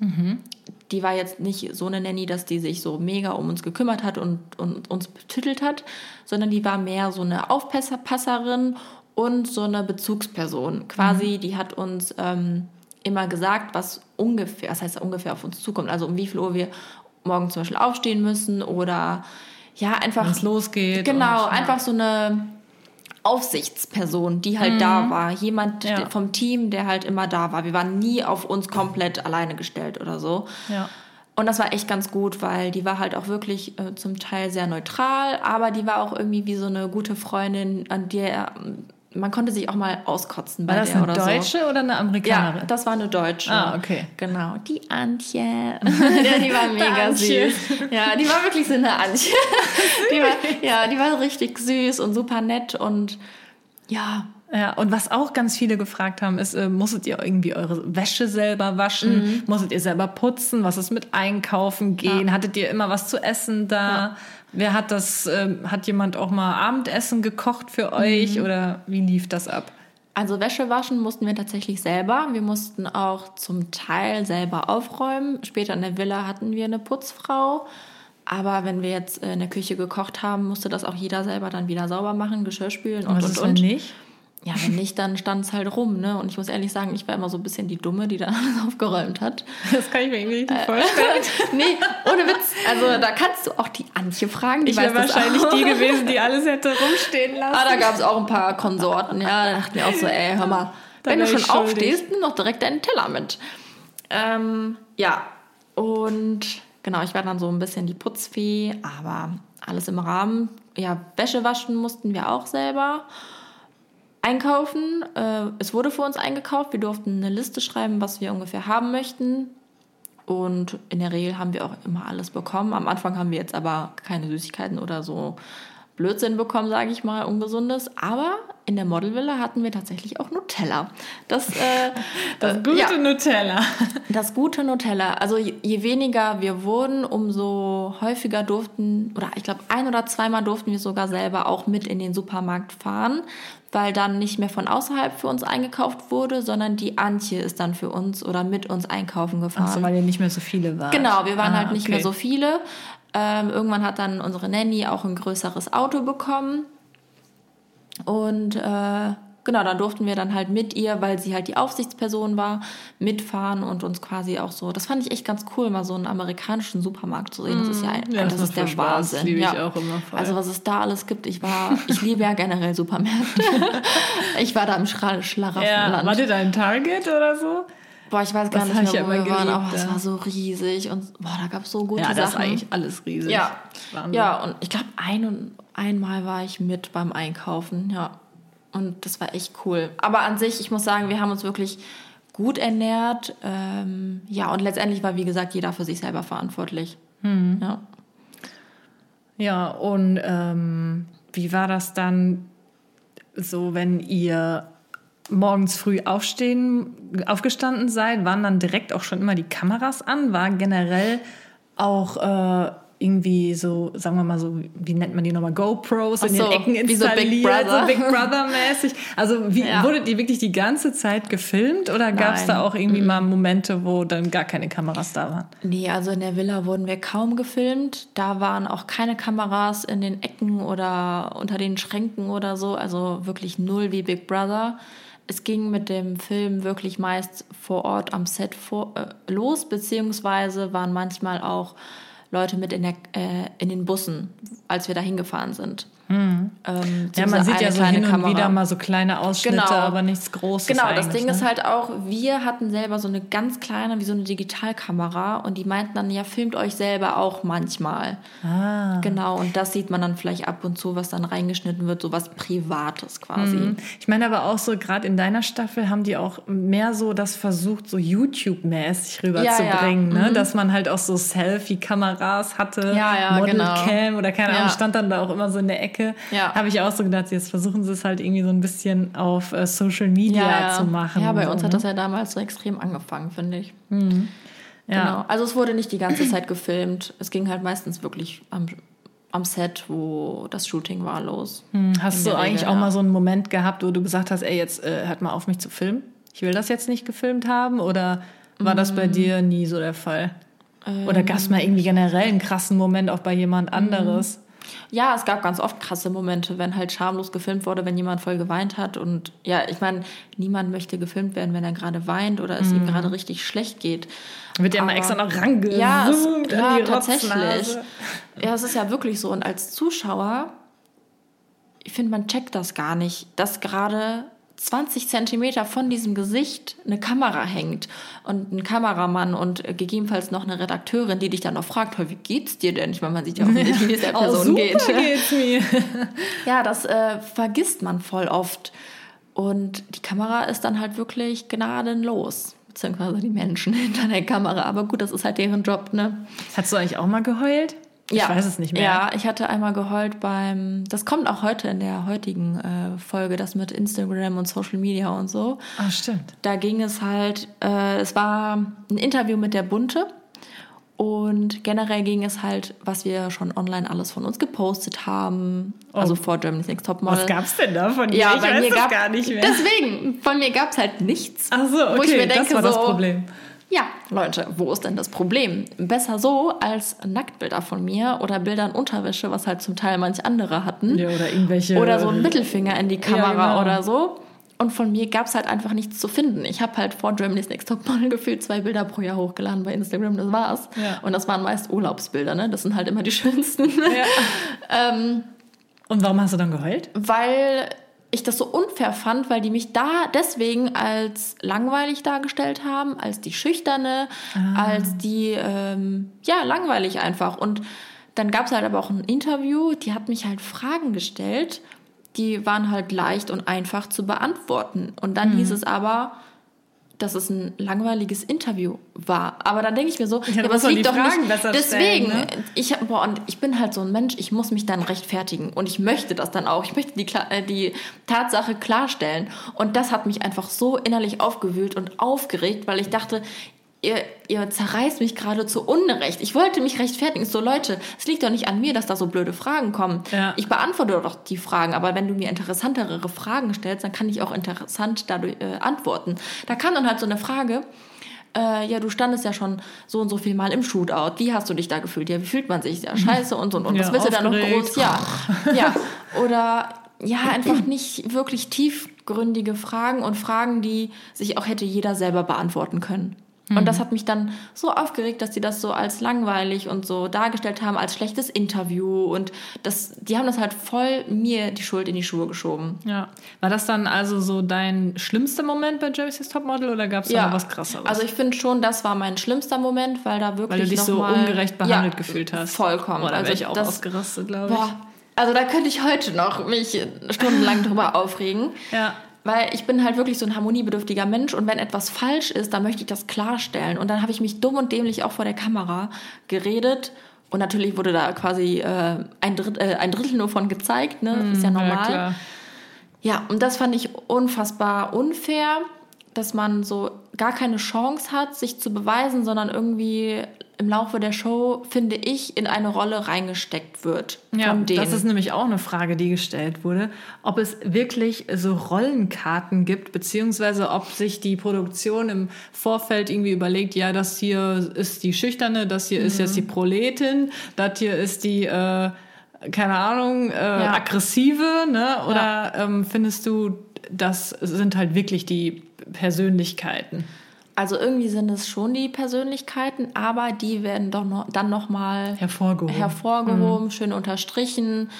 Die war jetzt nicht so eine Nanny, dass die sich so mega um uns gekümmert hat und, und uns betüttelt hat, sondern die war mehr so eine Aufpasserin und so eine Bezugsperson. Quasi, die hat uns ähm, immer gesagt, was ungefähr, das heißt ungefähr auf uns zukommt. Also um wie viel Uhr wir morgen zum Beispiel aufstehen müssen oder ja, einfach. Wenn es losgeht. Genau, einfach so eine Aufsichtsperson, die halt da war. Jemand Ja. vom Team, der halt immer da war. Wir waren nie auf uns komplett alleine gestellt oder so. Ja. Und das war echt ganz gut, weil die war halt auch wirklich äh, zum Teil sehr neutral, aber die war auch irgendwie wie so eine gute Freundin, an der man konnte sich auch mal auskotzen bei War das der eine oder so. Deutsche oder eine Ja, Amerikanerin? das war eine Deutsche. Ah, okay. Genau, die Antje. ja, die war mega süß. Ja, die war wirklich so eine Antje. die war, ja, die war richtig süß und super nett und ja, Ja, und was auch ganz viele gefragt haben, ist, äh, musstet ihr irgendwie eure Wäsche selber waschen? Mhm. Musstet ihr selber putzen? Was ist mit Einkaufen gehen? Ja. Hattet ihr immer was zu essen da? Ja. Wer hat das, äh, hat jemand auch mal Abendessen gekocht für euch mhm. oder wie lief das ab? Also Wäsche waschen mussten wir tatsächlich selber. Wir mussten auch zum Teil selber aufräumen. Später in der Villa hatten wir eine Putzfrau. Aber wenn wir jetzt in der Küche gekocht haben, musste das auch jeder selber dann wieder sauber machen, Geschirr spülen und, und, und. nicht? Ja, wenn nicht, dann stand es halt rum, ne? Und ich muss ehrlich sagen, ich war immer so ein bisschen die Dumme, die da alles aufgeräumt hat. Das kann ich mir irgendwie nicht äh, vorstellen. nee, ohne Witz. Also da kannst du auch die Antje fragen. Die ich wäre wahrscheinlich die gewesen, die alles hätte rumstehen lassen. Ah, da gab es auch ein paar Konsorten, ja. Da dachten wir auch so, ey, hör mal, da wenn du schon aufstehst, nimm doch direkt deinen Teller mit. Ähm, ja, und genau, ich war dann so ein bisschen die Putzfee, aber alles im Rahmen. Ja, Wäsche waschen mussten wir auch selber. Einkaufen. Äh, es wurde für uns eingekauft. Wir durften eine Liste schreiben, was wir ungefähr haben möchten. Und in der Regel haben wir auch immer alles bekommen. Am Anfang haben wir jetzt aber keine Süßigkeiten oder so Blödsinn bekommen, sage ich mal, ungesundes. Aber in der Modelvilla hatten wir tatsächlich auch Nutella. Das, äh, das gute ja, Nutella. Das gute Nutella. Also je, je, weniger wir wurden, umso häufiger durften, oder ich glaube ein oder zweimal durften wir sogar selber auch mit in den Supermarkt fahren, weil dann nicht mehr von außerhalb für uns eingekauft wurde, sondern die Antje ist dann für uns oder mit uns einkaufen gefahren. Achso, weil ihr nicht mehr so viele waren. Genau, wir waren ah, halt nicht okay. mehr so viele. Ähm, irgendwann hat dann unsere Nanny auch ein größeres Auto bekommen. Und äh, genau, dann durften wir dann halt mit ihr, weil sie halt die Aufsichtsperson war, mitfahren und uns quasi auch so. Das fand ich echt ganz cool, mal so einen amerikanischen Supermarkt zu sehen. Das ist ja, mm, ja das, das ist der Spaß. Wahnsinn. Liebe ja. ich auch immer voll. Also was es da alles gibt, ich war, ich liebe ja generell Supermärkte. ich war da im Schlaraffenland. Ja, war dir da ein Target oder so? Boah, ich weiß gar das nicht mehr, wo wir waren, aber es war so riesig und boah, da gab es so gute ja, Sachen. Ja, das ist eigentlich alles riesig. Ja, ja und ich glaube, ein und einmal war ich mit beim Einkaufen, ja. Und das war echt cool. Aber an sich, ich muss sagen, wir haben uns wirklich gut ernährt. Ähm, ja, und letztendlich war, wie gesagt, jeder für sich selber verantwortlich. Hm. Ja. Ja, und ähm, wie war das dann so, wenn ihr morgens früh aufstehen, aufgestanden seid? Waren dann direkt auch schon immer die Kameras an? War generell auch äh, irgendwie so, sagen wir mal so, wie nennt man die nochmal, GoPros Ach in den Ecken installiert, so Big Brother, so Big Brother mäßig. Also wie, ja. wurdet ihr wirklich die ganze Zeit gefilmt oder gab es da auch irgendwie mhm. mal Momente, wo dann gar keine Kameras da waren? Nee, also in der Villa wurden wir kaum gefilmt. Da waren auch keine Kameras in den Ecken oder unter den Schränken oder so. Also wirklich null wie Big Brother es ging mit dem Film wirklich meist vor Ort am Set vor, äh, los, beziehungsweise waren manchmal auch Leute mit in, der, äh, in den Bussen, als wir da hingefahren sind. Mhm. Ähm, ja, man sieht ja so hin und Kamera. wieder mal so kleine Ausschnitte, genau. aber nichts Großes. Genau, das Ding ne? ist halt auch, wir hatten selber so eine ganz kleine, wie so eine Digitalkamera und die meinten dann, ja, filmt euch selber auch manchmal. Ah. Genau, und das sieht man dann vielleicht ab und zu, was dann reingeschnitten wird, so was Privates quasi. Mhm. Ich meine aber auch so, gerade in deiner Staffel haben die auch mehr so das versucht, so YouTube-mäßig rüberzubringen, ja, ja. ne? Mhm. dass man halt auch so Selfie-Kameras hatte, ja, ja, Model-Cam genau. oder keine Ahnung, stand dann da auch immer so in der Ecke ja. habe ich auch so gedacht, jetzt versuchen sie es halt irgendwie so ein bisschen auf äh, Social Media ja, ja. zu machen. Ja, bei uns so, hat ne? das ja damals so extrem angefangen, finde ich. Mhm. Ja. Genau. Also es wurde nicht die ganze Zeit gefilmt. Es ging halt meistens wirklich am, am Set, wo das Shooting war, los. Hm. Hast du Regel, eigentlich auch mal so einen Moment gehabt, wo du gesagt hast, ey, jetzt äh, hört mal auf mich zu filmen? Ich will das jetzt nicht gefilmt haben? Oder war das bei mm. dir nie so der Fall? Oder gab es mal irgendwie generell einen krassen Moment auch bei jemand mm. anderes? Ja, es gab ganz oft krasse Momente, wenn halt schamlos gefilmt wurde, wenn jemand voll geweint hat. Und ja, ich meine, niemand möchte gefilmt werden, wenn er gerade weint oder es mhm. ihm gerade richtig schlecht geht. Wird ja mal extra noch rangezoomt ja, es, ja, tatsächlich. Ja, es ist ja wirklich so. Und als Zuschauer, ich finde, man checkt das gar nicht, dass gerade 20 Zentimeter von diesem Gesicht eine Kamera hängt und ein Kameramann und gegebenenfalls noch eine Redakteurin, die dich dann noch fragt, wie geht's dir denn? Ich meine, man sieht ja auch nicht, wie es der oh, Person oh, geht. geht's mir. ja, das äh, vergisst man voll oft. Und die Kamera ist dann halt wirklich gnadenlos. Beziehungsweise die Menschen hinter der Kamera. Aber gut, das ist halt deren Job, ne? Hast du eigentlich auch mal geheult? Ich ja. weiß es nicht mehr. Ja, ich hatte einmal geheult beim, das kommt auch heute in der heutigen äh, Folge, das mit Instagram und Social Media und so. Ah, stimmt. Da ging es halt, äh, es war ein Interview mit der Bunte und generell ging es halt, was wir schon online alles von uns gepostet haben, also vor Germany's Next Topmodel. Was gab's denn da von dir? Ja, ich bei weiß mir gab gar nicht mehr. Deswegen, von mir gab es halt nichts. Ach so, okay, wo ich mir denke, das war das so, Problem. Ja, Leute, wo ist denn das Problem? Besser so als Nacktbilder von mir oder Bilder in Unterwäsche, was halt zum Teil manch andere hatten. Ja, oder irgendwelche. Oder so ein Mittelfinger in die Kamera genau. oder so. Und von mir gab es halt einfach nichts zu finden. Ich habe halt vor Germany's Next Topmodel gefühlt zwei Bilder pro Jahr hochgeladen bei Instagram, das war's. Ja. Und das waren meist Urlaubsbilder, ne? Das sind halt immer die schönsten. Ja. ähm, Und warum hast du dann geheult? weil ich das so unfair fand, weil die mich da deswegen als langweilig dargestellt haben, als die Schüchterne, als die, ähm, ja, langweilig einfach. Und dann gab es halt aber auch ein Interview, die hat mich halt Fragen gestellt, die waren halt leicht und einfach zu beantworten. Und dann hieß es aber, dass es ein langweiliges Interview war. Aber dann denke ich mir so, Ja, ja, aber es liegt doch Fragen nicht. Deswegen, stellen, ne? ich, boah, und ich bin halt so ein Mensch, ich muss mich dann rechtfertigen. Und ich möchte das dann auch. Ich möchte die, äh, die Tatsache klarstellen. Und das hat mich einfach so innerlich aufgewühlt und aufgeregt, weil ich dachte, ihr, ihr zerreißt mich gerade zu Unrecht. Ich wollte mich rechtfertigen. So, Leute, es liegt doch nicht an mir, dass da so blöde Fragen kommen. Ja. Ich beantworte doch die Fragen, aber wenn du mir interessantere Fragen stellst, dann kann ich auch interessant dadurch äh, antworten. Da kam dann halt so eine Frage, äh, ja, du standest ja schon so und so viel Mal im Shootout. Wie hast du dich da gefühlt? Ja, wie fühlt man sich? Ja, scheiße und und und. Ja, Was willst du da noch aufgeregt. groß? Ja, ja. Oder ja, einfach nicht wirklich tiefgründige Fragen und Fragen, die sich auch hätte jeder selber beantworten können. Und das hat mich dann so aufgeregt, dass die das so als langweilig und so dargestellt haben, als schlechtes Interview. Und das, die haben das halt voll mir die Schuld in die Schuhe geschoben. Ja. War das dann also so dein schlimmster Moment bei Jerry's Next Topmodel oder gab es da noch was krasseres? Also ich finde schon, das war mein schlimmster Moment, weil da wirklich Weil du dich noch so mal, ungerecht behandelt ja, gefühlt hast. Vollkommen. Oder also wäre ich auch das, ausgerastet, glaube ich. boah, also da könnte ich heute noch mich stundenlang drüber aufregen. Ja. Weil ich bin halt wirklich so ein harmoniebedürftiger Mensch und wenn etwas falsch ist, dann möchte ich das klarstellen. Und dann habe ich mich dumm und dämlich auch vor der Kamera geredet. Und natürlich wurde da quasi äh, ein, Dritt, äh, ein Drittel nur von gezeigt, ne? ist ja Hm, Ja, normal. klar. Ja, und das fand ich unfassbar unfair, dass man so gar keine Chance hat, sich zu beweisen, sondern irgendwie im Laufe der Show, finde ich, in eine Rolle reingesteckt wird. Ja, das ist nämlich auch eine Frage, die gestellt wurde, ob es wirklich so Rollenkarten gibt, beziehungsweise ob sich die Produktion im Vorfeld irgendwie überlegt, ja, das hier ist die Schüchterne, das hier ist jetzt die Proletin, das hier ist die, äh, keine Ahnung, äh, aggressive, ne? Oder ähm, findest du, das sind halt wirklich die Persönlichkeiten? Also irgendwie sind es schon die Persönlichkeiten, aber die werden doch noch, dann nochmal Hervorgehoben. hervorgehoben, schön unterstrichen.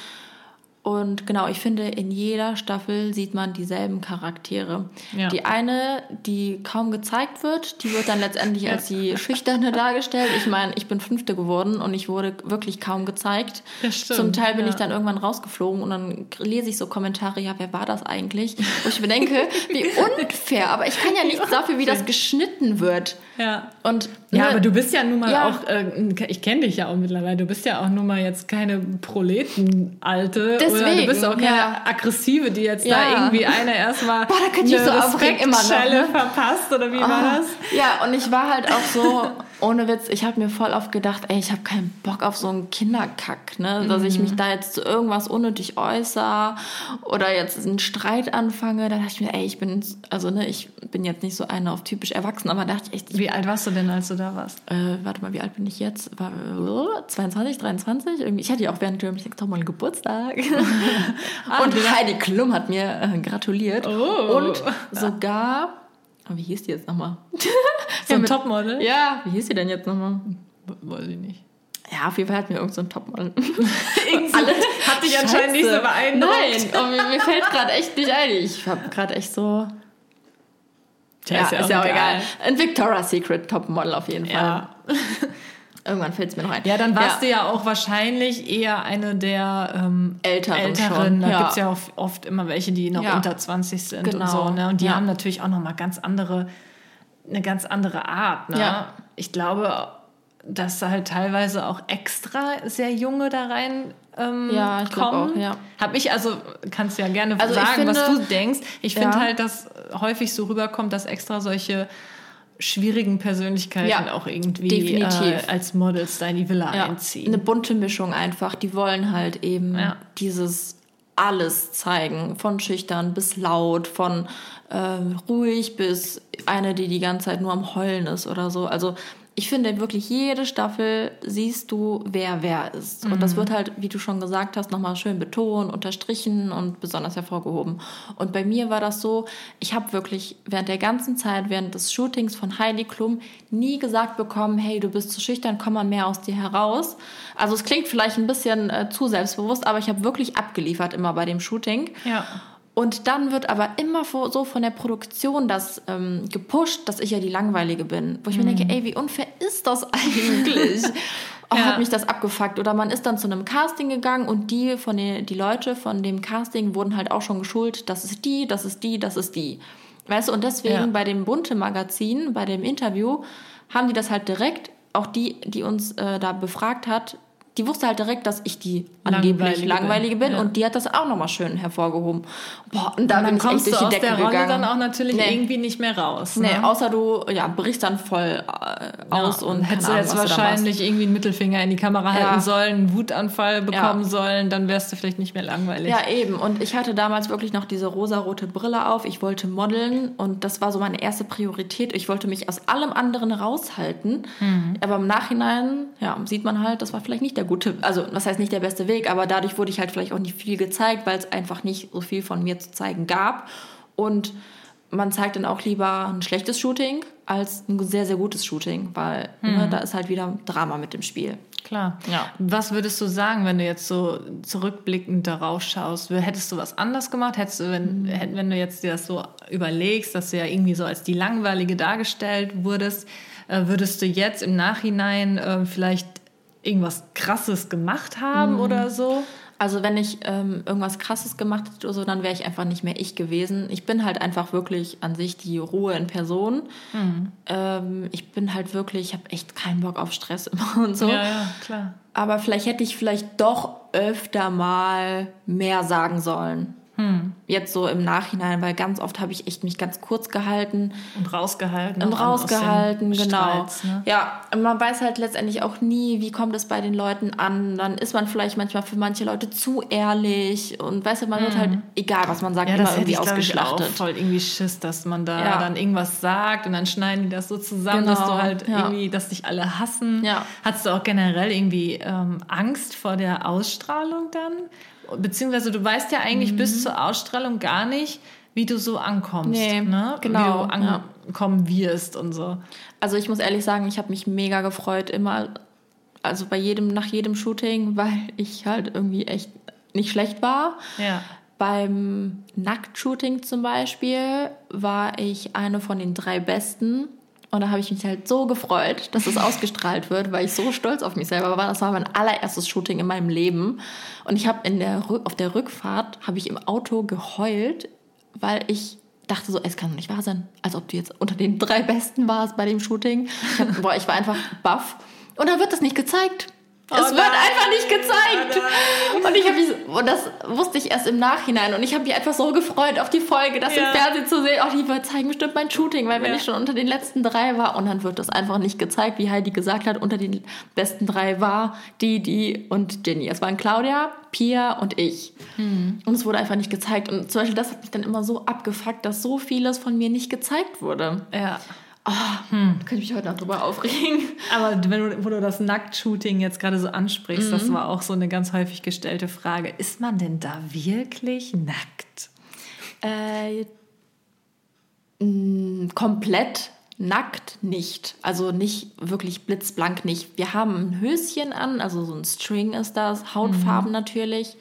Und genau, ich finde, in jeder Staffel sieht man dieselben Charaktere. Ja. Die eine, die kaum gezeigt wird, die wird dann letztendlich als die Schüchterne dargestellt. Ich meine, ich bin Fünfte geworden und ich wurde wirklich kaum gezeigt. Das stimmt, Zum Teil bin ja. ich dann irgendwann rausgeflogen und dann lese ich so Kommentare, ja, wer war das eigentlich? Wo ich mir denke, wie unfair. Aber ich kann ja nichts dafür, wie das geschnitten wird. Ja. Und Ja, ne, aber du bist ja nun mal Ja. auch, äh, ich kenne dich ja auch mittlerweile, du bist ja auch nun mal jetzt keine Proleten-Alte oder du Deswegen, bist auch keine ja. Aggressive, die jetzt Ja. da irgendwie eine erstmal Boah, da eine so aufregen, immer noch, Respektschelle ne? verpasst oder wie war Ah, das? Ja, und ich war halt auch so, ohne Witz, ich habe mir voll oft gedacht, ey, ich habe keinen Bock auf so einen Kinderkack, ne? Dass ich Mhm. mich da jetzt zu irgendwas unnötig äußere oder jetzt einen Streit anfange. Da dachte ich mir, ey, ich bin, also ne, ich bin jetzt nicht so eine auf typisch erwachsen, aber dachte ich echt, ich, Wie alt warst du denn, als du da warst? äh, warte mal, wie alt bin ich jetzt? War, äh, 22, 23? Irgendwie, ich hatte ja auch während Germany's Next Topmodel Geburtstag. und Heidi Klum hat mir äh, gratuliert. Oh. Und sogar, oh, wie hieß die jetzt nochmal? So ein mit- Topmodel? Ja, wie hieß sie denn jetzt nochmal? Weiß ich nicht. Ja, auf jeden Fall hat mir irgend so ein Topmodel. Alle hat dich anscheinend nicht so beeindruckt. Nein, oh, mir, mir fällt gerade echt nicht ein. Ich habe gerade echt so. Tja, ja, ist ja auch egal. Ein Victoria's Secret Topmodel auf jeden Fall. Ja. Irgendwann fällt es mir noch ein. Ja, dann warst du ja auch wahrscheinlich eher eine der ähm, Älteren Älteren. schon, Da ja. gibt's ja auch oft immer welche, die noch Ja. unter 20 sind und Genau. so. Ne? Und die Ja. haben natürlich auch nochmal ganz andere, eine ganz andere Art. Ne? Ja. Ich glaube, dass halt teilweise auch extra sehr junge da rein ähm, Ja, ich kommen. auch, ja. Hab ich, also kannst du ja gerne Also sagen, was finde- du denkst. Ich finde Ja. halt, dass häufig so rüberkommt, dass extra solche schwierigen Persönlichkeiten Ja, auch irgendwie definitiv. Äh, als Models da in die Villa ja, einziehen. eine bunte Mischung einfach. Die wollen halt eben Ja. dieses alles zeigen, von schüchtern bis laut, von ähm, ruhig bis eine, die die ganze Zeit nur am Heulen ist oder so. Also ich finde wirklich jede Staffel siehst du, wer wer ist. Und Mhm. das wird halt, wie du schon gesagt hast, nochmal schön betont, unterstrichen und besonders hervorgehoben. Und bei mir war das so, ich habe wirklich während der ganzen Zeit, während des Shootings von Heidi Klum, nie gesagt bekommen, hey, du bist zu schüchtern, komm mal mehr aus dir heraus. Also es klingt vielleicht ein bisschen äh, zu selbstbewusst, aber ich habe wirklich abgeliefert immer bei dem Shooting. ja. Und dann wird aber immer so von der Produktion das ähm, gepusht, dass ich ja die Langweilige bin. Wo ich mir denke, ey, wie unfair ist das eigentlich? Oh, Ja. Hat mich das abgefuckt. Oder man ist dann zu einem Casting gegangen und die von den, die Leute von dem Casting wurden halt auch schon geschult, das ist die, das ist die, das ist die. Weißt du, und deswegen Ja. bei dem Bunte-Magazin, bei dem Interview, haben die das halt direkt, auch die, die uns äh, da befragt hat, die wusste halt direkt, dass ich die angeblich Langweilige langweilige bin, ja. und die hat das auch nochmal schön hervorgehoben. Boah, und da Und bin dann ich kommst echt du durch aus die Decke der Rolle gegangen. dann auch natürlich Nee. irgendwie nicht mehr raus. Nee, ne? außer du ja, brichst dann voll äh, aus Ja, und hättest jetzt Ahnung, da wahrscheinlich irgendwie einen Mittelfinger in die Kamera Ja. halten sollen, einen Wutanfall bekommen sollen, dann wärst du vielleicht nicht mehr langweilig. Ja, eben. Und ich hatte damals wirklich noch diese rosarote Brille auf. Ich wollte modeln und das war so meine erste Priorität. Ich wollte mich aus allem anderen raushalten. Mhm. Aber im Nachhinein, ja, sieht man halt, das war vielleicht nicht der gute, also was heißt nicht der beste Weg, aber dadurch wurde ich halt vielleicht auch nicht viel gezeigt, weil es einfach nicht so viel von mir zu zeigen gab. Und man zeigt dann auch lieber ein schlechtes Shooting als ein sehr, sehr gutes Shooting, weil Mhm. ne, da ist halt wieder Drama mit dem Spiel. Klar. Ja. Was würdest du sagen, wenn du jetzt so zurückblickend darauf schaust? Hättest du was anders gemacht? Hättest du, wenn, hätt- wenn du jetzt dir das so überlegst, dass du ja irgendwie so als die Langweilige dargestellt wurdest, äh, würdest du jetzt im Nachhinein äh, vielleicht irgendwas Krasses gemacht haben oder so? Also wenn ich ähm, irgendwas Krasses gemacht hätte oder so, dann wäre ich einfach nicht mehr ich gewesen. Ich bin halt einfach wirklich an sich die Ruhe in Person. Mhm. Ähm, ich bin halt wirklich, ich habe echt keinen Bock auf Stress immer und so. Ja, ja, klar. Aber vielleicht hätte ich vielleicht doch öfter mal mehr sagen sollen. Hm. Jetzt so im Nachhinein, weil ganz oft habe ich echt mich ganz kurz gehalten Und rausgehalten. und rausgehalten, genau. Streits, ne? Ja, und man weiß halt letztendlich auch nie, wie kommt es bei den Leuten an. Dann ist man vielleicht manchmal für manche Leute zu ehrlich und weißt du, man wird halt, egal was man sagt. Ja, immer irgendwie ich, glaub ich, auch ausgeschlachtet. voll irgendwie Schiss, dass man da Ja. dann irgendwas sagt und dann schneiden die das so zusammen, dass Genau, du halt ja. irgendwie, dass dich alle hassen. Ja. Hattest du auch generell irgendwie ähm, Angst vor der Ausstrahlung dann? Beziehungsweise du weißt ja eigentlich bis zur Ausstrahlung gar nicht, wie du so ankommst. Mhm. Nee, ne? genau, Wie du ja. ankommen wirst und so. Also ich muss ehrlich sagen, ich habe mich mega gefreut, immer, also bei jedem, nach jedem Shooting, weil ich halt irgendwie echt nicht schlecht war. Ja. Beim Nacktshooting zum Beispiel war ich eine von den drei Besten. Und da habe ich mich halt so gefreut, dass es ausgestrahlt wird, weil ich so stolz auf mich selber war. Das war mein allererstes Shooting in meinem Leben. Und ich habe in der auf der Rückfahrt habe ich im Auto geheult, weil ich dachte so, es kann doch nicht wahr sein, als ob du jetzt unter den drei Besten warst bei dem Shooting. Ich, hab, boah, ich war einfach baff. Und dann wird das nicht gezeigt. Es wird Oh nein. einfach nicht gezeigt. Oh und ich habe mich, und das wusste ich erst im Nachhinein. Und ich habe mich einfach so gefreut auf die Folge, das Ja. im Fernsehen zu sehen. Oh, die zeigen bestimmt mein Shooting, weil wenn Ja. ich schon unter den letzten drei war und dann wird das einfach nicht gezeigt, wie Heidi gesagt hat, unter den besten drei war die, die und Jenny. Es waren Claudia, Pia und ich. Hm. Und es wurde einfach nicht gezeigt. Und zum Beispiel das hat mich dann immer so abgefuckt, dass so vieles von mir nicht gezeigt wurde. Ja. Oh, Hm. Da könnte ich mich heute noch drüber aufregen. Aber wenn du, wo du das Nacktshooting jetzt gerade so ansprichst, Mhm. das war auch so eine ganz häufig gestellte Frage. Ist man denn da wirklich nackt? Äh, komplett nackt nicht. Also nicht wirklich blitzblank nicht. Wir haben ein Höschen an, also so ein String ist das, Hautfarben natürlich.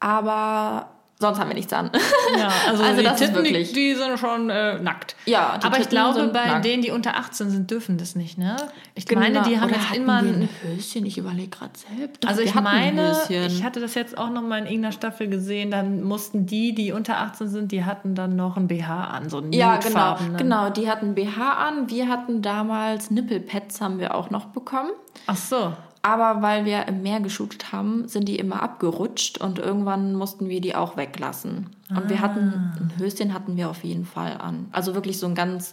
Aber sonst haben wir nichts an. Ja, also, also die das Titten, ist wirklich. Die, die sind schon äh, nackt. Ja, aber Titten ich glaube, bei nackt. denen, die unter 18 sind, dürfen das nicht, ne? Ich genau. meine, die haben Oder jetzt immer ein Höschen. Ich überlege gerade selbst. Doch, also ich meine, ich hatte das jetzt auch noch mal in irgendeiner Staffel gesehen. Dann mussten die, die unter 18 sind, die hatten dann noch ein BH an, so ein Ja, genau, genau. Die hatten BH an. Wir hatten damals Nippelpads, haben wir auch noch bekommen. Ach so. Aber weil wir im Meer geshootet haben, sind die immer abgerutscht und irgendwann mussten wir die auch weglassen. Und ah. wir hatten, ah. ein Höschen hatten wir auf jeden Fall an. Also wirklich so einen ganz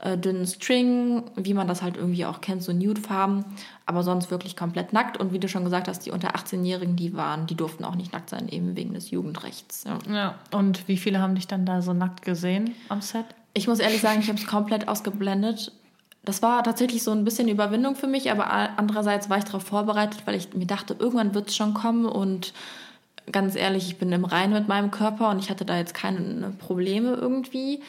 äh, dünnen String, wie man das halt irgendwie auch kennt, so Nude-Farben. Aber sonst wirklich komplett nackt. Und wie du schon gesagt hast, die unter 18-Jährigen, die waren, die durften auch nicht nackt sein, eben wegen des Jugendrechts. Ja. ja. Und wie viele haben dich dann da so nackt gesehen am Set? Ich muss ehrlich sagen, ich habe es komplett ausgeblendet das war tatsächlich so ein bisschen Überwindung für mich, aber andererseits war ich darauf vorbereitet, weil ich mir dachte, irgendwann wird es schon kommen und ganz ehrlich, ich bin im Reinen mit meinem Körper und ich hatte da jetzt keine Probleme irgendwie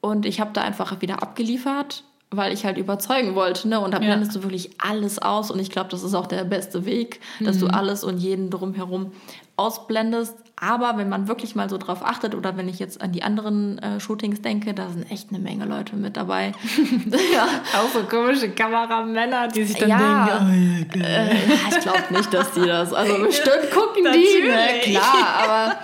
und ich habe da einfach wieder abgeliefert, weil ich halt überzeugen wollte, ne? Und da blendest ja. du wirklich alles aus und ich glaube, das ist auch der beste Weg, dass mhm. du alles und jeden drumherum ausblendest. Aber wenn man wirklich mal so drauf achtet oder wenn ich jetzt an die anderen äh, Shootings denke, da sind echt eine Menge Leute mit dabei. ja. Auch so komische Kameramänner, die sich dann ja, denken, oh, ja, äh, ich glaube nicht, dass die das, also bestimmt gucken die, ne? klar, aber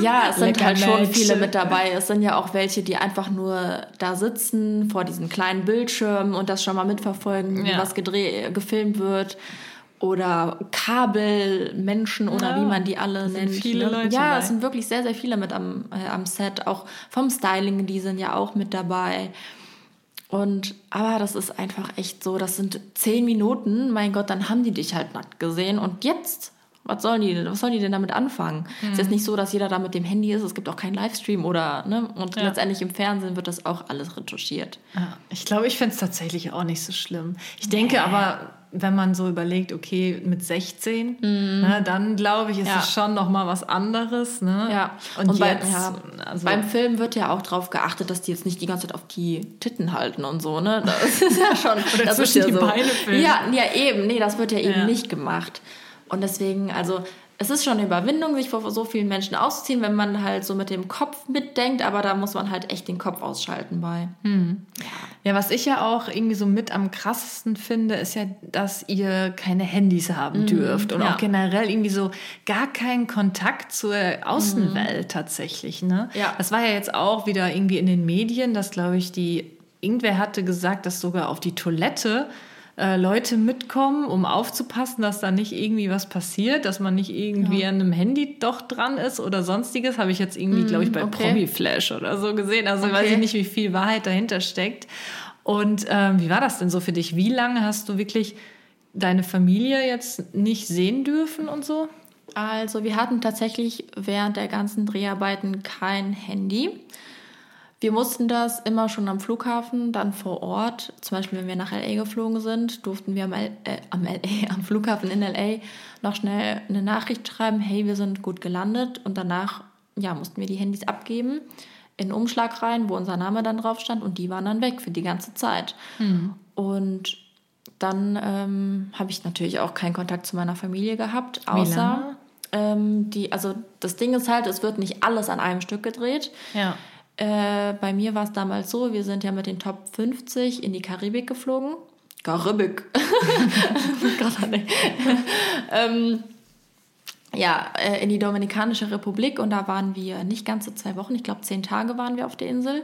ja, es sind halt schon viele mit dabei. Es sind ja auch welche, die einfach nur da sitzen vor diesen kleinen Bildschirmen und das schon mal mitverfolgen, ja. was gedreht, gefilmt wird oder Kabelmenschen oder ja, wie man die alle nennt. Viele ne? Leute ja, dabei. es sind wirklich sehr, sehr viele mit am, äh, am Set. Auch vom Styling, die sind ja auch mit dabei. Und aber das ist einfach echt so, das sind zehn Minuten, mein Gott, dann haben die dich halt nackt gesehen und jetzt was sollen die, was sollen die denn damit anfangen? Mhm. Es ist jetzt mhm. nicht so, dass jeder da mit dem Handy ist, es gibt auch keinen Livestream oder, ne? Und ja. letztendlich im Fernsehen wird das auch alles retuschiert. Ja, ich glaube, ich fände es tatsächlich auch nicht so schlimm. Ich denke nee. aber, wenn man so überlegt, okay, mit 16, mhm. ne, dann glaube ich, ist ja. es schon noch mal was anderes. Ne? Ja. Und, und jetzt, ja, also beim Film wird ja auch darauf geachtet, dass die jetzt nicht die ganze Zeit auf die Titten halten und so. Ne? Das ist ja schon. Oder das zwischen ist ja die so. Beine filmen. Ja, ja, eben. Nee, das wird ja eben nicht gemacht. Und deswegen, also es ist schon eine Überwindung, sich vor so vielen Menschen auszuziehen, wenn man halt so mit dem Kopf mitdenkt, aber da muss man halt echt den Kopf ausschalten bei. Hm. Ja. was ich ja auch irgendwie so mit am krassesten finde, ist ja, dass ihr keine Handys haben mhm. dürft und ja. auch generell irgendwie so gar keinen Kontakt zur Außenwelt mhm. tatsächlich. Ne? Ja. Das war ja jetzt auch wieder irgendwie in den Medien, dass glaube ich die irgendwer hatte gesagt, dass sogar auf die Toilette äh, Leute mitkommen, um aufzupassen, dass da nicht irgendwie was passiert, dass man nicht irgendwie ja. an einem Handy doch dran ist oder sonstiges. Habe ich jetzt irgendwie, mm, glaube ich, bei okay. Promi Flash oder so gesehen. Also okay. weiß ich nicht, wie viel Wahrheit dahinter steckt. Und ähm, wie war das denn so für dich? Wie lange hast du wirklich deine Familie jetzt nicht sehen dürfen und so? Also wir hatten tatsächlich während der ganzen Dreharbeiten kein Handy. Wir mussten das immer schon am Flughafen, dann vor Ort. Zum Beispiel, wenn wir nach LA geflogen sind, durften wir am, L äh, am, LA, am Flughafen in LA noch schnell eine Nachricht schreiben: Hey, wir sind gut gelandet. Und danach ja, mussten wir die Handys abgeben in den Umschlag rein, wo unser Name dann drauf stand. Und die waren dann weg für die ganze Zeit. Mhm. Und dann ähm, habe ich natürlich auch keinen Kontakt zu meiner Familie gehabt, außer ähm, die, also das Ding ist halt, es wird nicht alles an einem Stück gedreht. Ja. Äh, bei mir war es damals so, wir sind ja mit den Top 50 in die Karibik geflogen. Karibik. ähm, ja, äh, in die Dominikanische Republik und da waren wir nicht ganze zwei Wochen, ich glaube zehn Tage waren wir auf der Insel.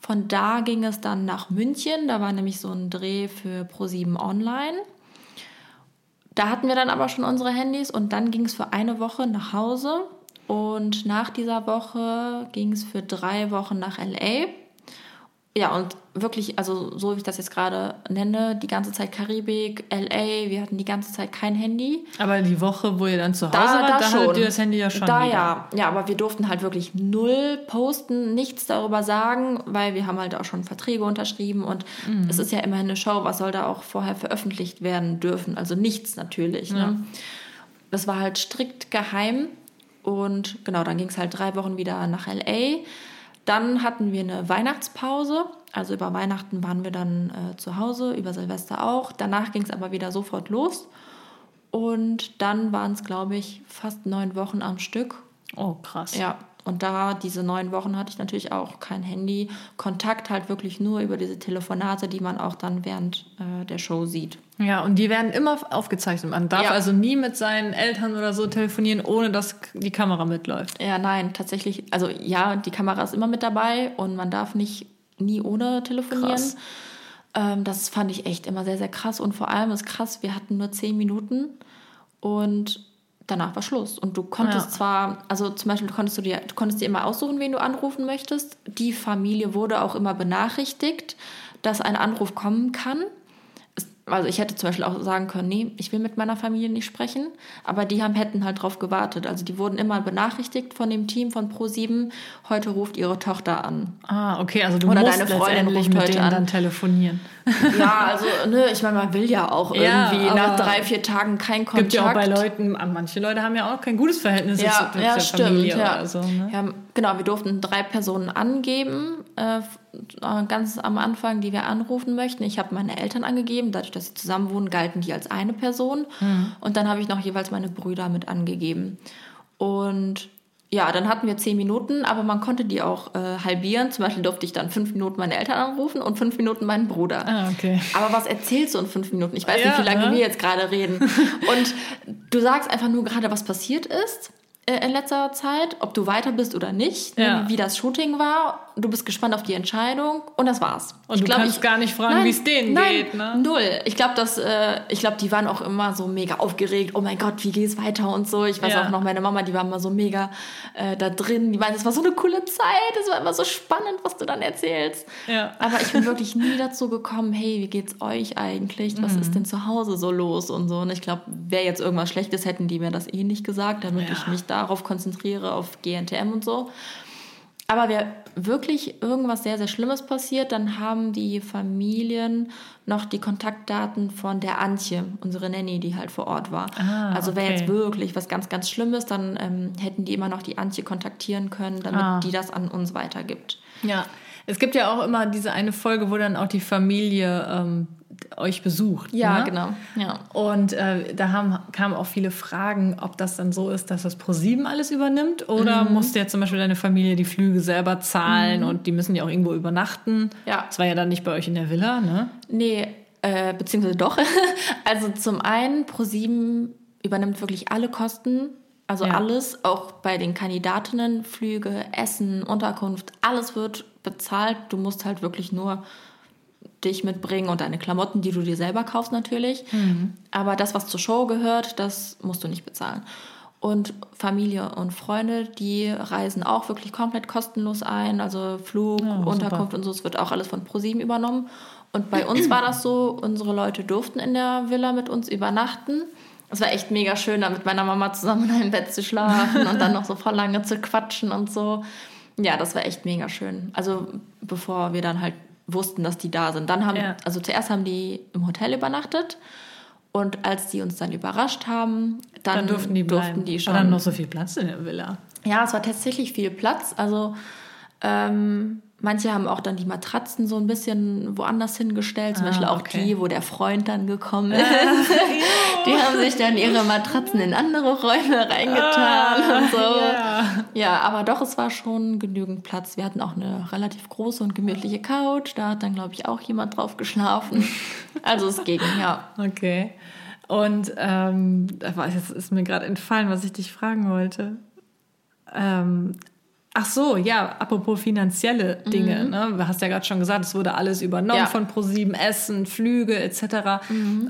Von da ging es dann nach München, da war nämlich so ein Dreh für Pro7 Online. Da hatten wir dann aber schon unsere Handys und dann ging es für eine Woche nach Hause und nach dieser Woche ging es für drei Wochen nach LA. Ja, und wirklich, also so wie ich das jetzt gerade nenne, die ganze Zeit Karibik, LA, wir hatten die ganze Zeit kein Handy. Aber die Woche, wo ihr dann zu Hause da, wart, da, da hattet ihr das Handy ja schon Da wieder. ja, ja, aber wir durften halt wirklich null posten, nichts darüber sagen, weil wir haben halt auch schon Verträge unterschrieben und mhm. es ist ja immer eine Show, was soll da auch vorher veröffentlicht werden dürfen, also nichts natürlich. Ne? Ja. Das war halt strikt geheim und genau, dann ging es halt drei Wochen wieder nach LA. Dann hatten wir eine Weihnachtspause. Also über Weihnachten waren wir dann äh, zu Hause, über Silvester auch. Danach ging es aber wieder sofort los. Und dann waren es, glaube ich, fast neun Wochen am Stück. Oh, krass. Ja, und da diese neun Wochen hatte ich natürlich auch kein Handy. Kontakt halt wirklich nur über diese Telefonate, die man auch dann während äh, der Show sieht. Ja, und die werden immer aufgezeichnet. Man darf Ja. also nie mit seinen Eltern oder so telefonieren, ohne dass die Kamera mitläuft. Ja, nein, tatsächlich. Also ja, die Kamera ist immer mit dabei und man darf nicht nie ohne telefonieren. Krass. Ähm, das fand ich echt immer sehr, sehr krass. Und vor allem ist krass, wir hatten nur zehn Minuten und danach war Schluss. Und du konntest Ja. zwar, also zum Beispiel konntest du dir, du konntest dir immer aussuchen, wen du anrufen möchtest. Die Familie wurde auch immer benachrichtigt, dass ein Anruf kommen kann. Also ich hätte zum Beispiel auch sagen können, nee, ich will mit meiner Familie nicht sprechen, aber die haben, hätten halt drauf gewartet. Also die wurden immer benachrichtigt von dem Team von Pro7, heute ruft ihre Tochter an. Ah, okay, also du Oder musst deine Freundin letztendlich ruft mit heute denen an. dann telefonieren. Ja, also ne, ich meine, man will ja auch Ja, irgendwie nach drei, vier Tagen kein Kontakt. Gibt ja auch bei Leuten, ah, manche Leute haben ja auch kein gutes Verhältnis ja, zu ja, zur stimmt. Familie Ja. oder so. Ne? ja, genau, wir durften drei Personen angeben, äh, äh, ganz am Anfang, die wir anrufen möchten. Ich habe meine Eltern angegeben, dadurch, dass sie zusammen wohnen, galten die als eine Person. Hm. Und dann habe ich noch jeweils meine Brüder mit angegeben. Und ja, dann hatten wir zehn Minuten, aber man konnte die auch äh, halbieren. Zum Beispiel durfte ich dann fünf Minuten meine Eltern anrufen und fünf Minuten meinen Bruder. Ah, okay. Aber was erzählst du in fünf Minuten? Ich weiß Ja, nicht, wie lange ne? wir jetzt gerade reden. Und du sagst einfach nur gerade, was passiert ist in letzter Zeit, ob du weiter bist oder nicht, ne, Ja. wie das Shooting war. Du bist gespannt auf die Entscheidung und das war's. Und du glaub, kannst gar nicht fragen, wie es denen nein, geht, ne? Null. Ich glaube, dass äh, ich glaube, die waren auch immer so mega aufgeregt. Oh mein Gott, wie geht's weiter und so. Ich weiß Ja. auch noch, meine Mama, die war immer so mega äh, da drin. Die meinte, es war so eine coole Zeit. Es war immer so spannend, was du dann erzählst. Ja. Aber ich bin wirklich nie dazu gekommen, hey, wie geht's euch eigentlich? Was Mhm. ist denn zu Hause so los und so? Und ich glaube, wäre jetzt irgendwas Schlechtes, hätten die mir das eh nicht gesagt, damit Ja. ich mich darauf konzentriere, auf GNTM und so. Aber wäre wirklich irgendwas sehr, sehr Schlimmes passiert, dann haben die Familien noch die Kontaktdaten von der Antje, unsere Nanny, die halt vor Ort war. Ah, also wäre okay. jetzt wirklich was ganz, ganz Schlimmes, dann ähm, hätten die immer noch die Antje kontaktieren können, damit Ah. die das an uns weitergibt. Ja. Es gibt ja auch immer diese eine Folge, wo dann auch die Familie ähm, euch besucht. Ja, ne? genau. Ja. Und äh, da haben, kamen auch viele Fragen, ob das dann so ist, dass das ProSieben alles übernimmt oder Mhm. musste jetzt zum Beispiel deine Familie die Flüge selber zahlen und die müssen ja auch irgendwo übernachten. Ja. Das war ja dann nicht bei euch in der Villa, ne? Nee, äh, beziehungsweise doch. also zum einen, ProSieben übernimmt wirklich alle Kosten, also Ja. alles, auch bei den Kandidatinnen, Flüge, Essen, Unterkunft, alles wird bezahlt. Du musst halt wirklich nur dich mitbringen und deine Klamotten, die du dir selber kaufst natürlich. Aber das, was zur Show gehört, das musst du nicht bezahlen. Und Familie und Freunde, die reisen auch wirklich komplett kostenlos ein. Also Flug, Ja, super. Unterkunft und so, es wird auch alles von ProSieben übernommen. Und bei uns war das so, unsere Leute durften in der Villa mit uns übernachten. Es war echt mega schön, da mit meiner Mama zusammen in einem Bett zu schlafen und dann noch so voll lange zu quatschen und so. Ja, das war echt mega schön. Also bevor wir dann halt wussten, dass die da sind. Dann haben, Ja. also zuerst haben die im Hotel übernachtet und als die uns dann überrascht haben, dann, Dann durften die durften die War dann schon. noch so viel Platz in der Villa. Ja, es war tatsächlich viel Platz. Also ähm, manche haben auch dann die Matratzen so ein bisschen woanders hingestellt. Zum Ah, Beispiel auch okay. die, wo der Freund dann gekommen ist. die haben sich dann ihre Matratzen in andere Räume reingetan und so. Ja. Ja, aber doch, es war schon genügend Platz. Wir hatten auch eine relativ große und gemütliche Couch. Da hat dann, glaube ich, auch jemand drauf geschlafen. Also es ging, ja. Okay. Und ähm, jetzt ist mir gerade entfallen, was ich dich fragen wollte. Ähm, ach so, ja, apropos finanzielle Dinge. Ne? Du hast ja gerade schon gesagt, es wurde alles übernommen Ja. von ProSieben, Essen, Flüge etc.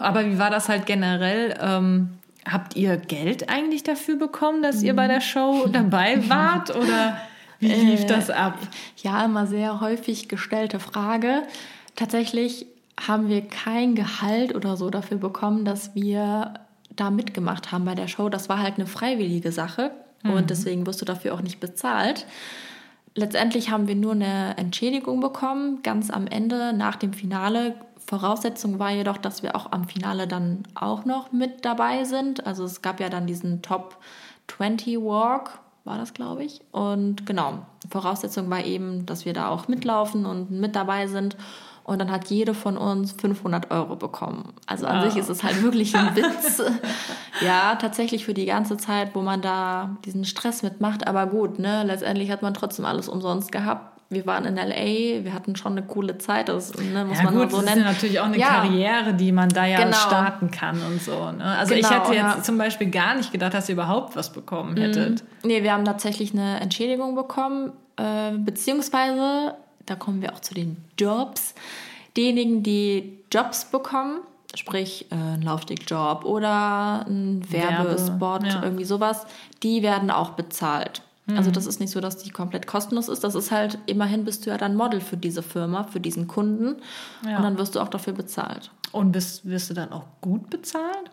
Aber wie war das halt generell? Ähm, habt ihr Geld eigentlich dafür bekommen, dass ihr bei der Show dabei wart? Oder wie lief das ab? Ja, immer sehr häufig gestellte Frage. Tatsächlich haben wir kein Gehalt oder so dafür bekommen, dass wir da mitgemacht haben bei der Show. Das war halt eine freiwillige Sache und deswegen wirst du dafür auch nicht bezahlt. Letztendlich haben wir nur eine Entschädigung bekommen, ganz am Ende nach dem Finale. Voraussetzung war jedoch, dass wir auch am Finale dann auch noch mit dabei sind. Also es gab ja dann diesen Top 20 Walk, war das, glaube ich. Und genau, Voraussetzung war eben, dass wir da auch mitlaufen und mit dabei sind. Und dann hat jede von uns 500 Euro bekommen. Also an wow. sich ist es halt wirklich ein Witz. ja, tatsächlich für die ganze Zeit, wo man da diesen Stress mitmacht. Aber gut, ne, letztendlich hat man trotzdem alles umsonst gehabt wir waren in LA, wir hatten schon eine coole Zeit, das ne, muss ja, man gut, so das nennen. ist ja natürlich auch eine ja. Karriere, die man da ja genau. starten kann und so. Ne? Also genau, ich hätte jetzt ja. zum Beispiel gar nicht gedacht, dass ihr überhaupt was bekommen hättet. Mhm. Nee, wir haben tatsächlich eine Entschädigung bekommen, äh, beziehungsweise, da kommen wir auch zu den Jobs, diejenigen, die Jobs bekommen, sprich äh, ein Laufstegjob oder ein Werbespot, Werbe, irgendwie sowas, die werden auch bezahlt. Also mhm. das ist nicht so, dass die komplett kostenlos ist. Das ist halt, immerhin bist du ja dann Model für diese Firma, für diesen Kunden. Ja. Und dann wirst du auch dafür bezahlt. Und bist, wirst du dann auch gut bezahlt?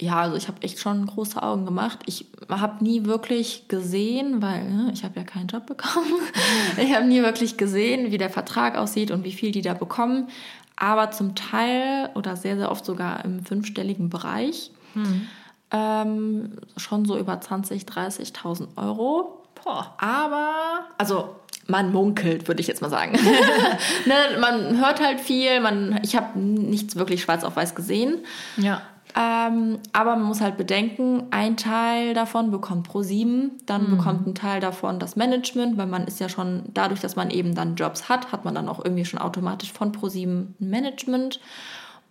Ja, also ich habe echt schon große Augen gemacht. Ich habe nie wirklich gesehen, weil ne, ich habe ja keinen Job bekommen. ich habe nie wirklich gesehen, wie der Vertrag aussieht und wie viel die da bekommen. Aber zum Teil oder sehr, sehr oft sogar im fünfstelligen Bereich. Hm. Ähm, schon so über 20.000, 30.000 Euro. Boah. Aber, also man munkelt, würde ich jetzt mal sagen. ne, man hört halt viel, man, ich habe nichts wirklich schwarz auf weiß gesehen. Ja. Ähm, aber man muss halt bedenken, ein Teil davon bekommt Pro7, dann mhm. bekommt ein Teil davon das Management, weil man ist ja schon, dadurch, dass man eben dann Jobs hat, hat man dann auch irgendwie schon automatisch von Pro7 ein Management.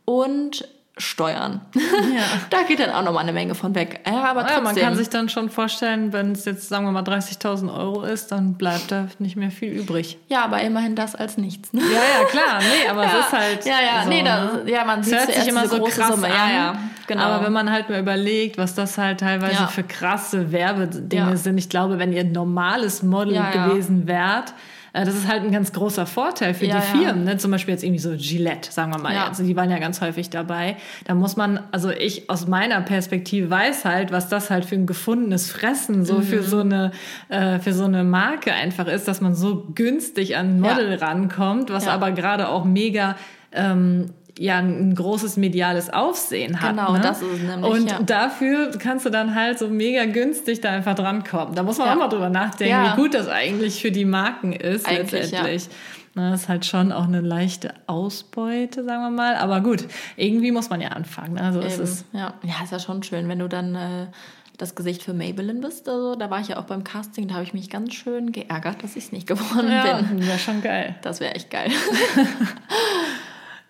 Und Steuern. Ja. da geht dann auch nochmal eine Menge von weg. Ja, aber trotzdem. Ja, man kann sich dann schon vorstellen, wenn es jetzt, sagen wir mal, 30.000 Euro ist, dann bleibt da nicht mehr viel übrig. Ja, aber immerhin das als nichts. Ne? Ja, ja, klar. Nee, aber ja. es ist halt. Ja, ja, so, nee, das, ne? ja, man sieht hört sich immer so krass Summe. an. Ja, ja, genau. Aber wenn man halt mal überlegt, was das halt teilweise für krasse Werbedinge sind, ich glaube, wenn ihr ein normales Model gewesen wärt, das ist halt ein ganz großer Vorteil für ja, die Firmen. Ne? Zum Beispiel jetzt irgendwie so Gillette, sagen wir mal. Ja. Also die waren ja ganz häufig dabei. Da muss man, also ich aus meiner Perspektive weiß halt, was das halt für ein gefundenes Fressen so mhm. für so eine äh, für so eine Marke einfach ist, dass man so günstig an Model ja. rankommt, was aber gerade auch mega ähm, ja ein großes mediales Aufsehen hat. Genau, ne? das ist nämlich. Und ja. dafür kannst du dann halt so mega günstig da einfach drankommen. Da muss man ja. auch mal drüber nachdenken, ja. wie gut das eigentlich für die Marken ist eigentlich, letztendlich. Na, das ist halt schon auch eine leichte Ausbeute, sagen wir mal. Aber gut, irgendwie muss man ja anfangen. Ne? Also ist es ja. ja, ist ja schon schön, wenn du dann äh, das Gesicht für Maybelline bist. Also, da war ich ja auch beim Casting, da habe ich mich ganz schön geärgert, dass ich es nicht geworden ja, bin. Wäre schon geil. Das wäre echt geil.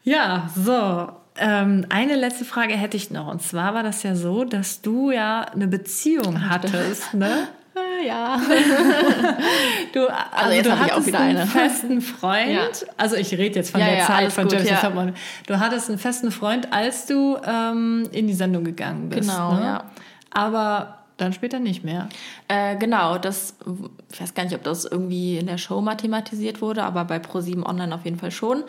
Ja, so. Ähm, eine letzte Frage hätte ich noch. Und zwar war das ja so, dass du ja eine Beziehung hattest, ne? Ja. du, also, also jetzt du hattest einen eine. festen Freund. Ja. Also ich rede jetzt von ja, der ja, Zeit von James ja. Du hattest einen festen Freund, als du ähm, in die Sendung gegangen bist. Genau, ne? ja. Aber dann später nicht mehr. Äh, genau, das, ich weiß gar nicht, ob das irgendwie in der Show mathematisiert wurde, aber bei Pro7 Online auf jeden Fall schon.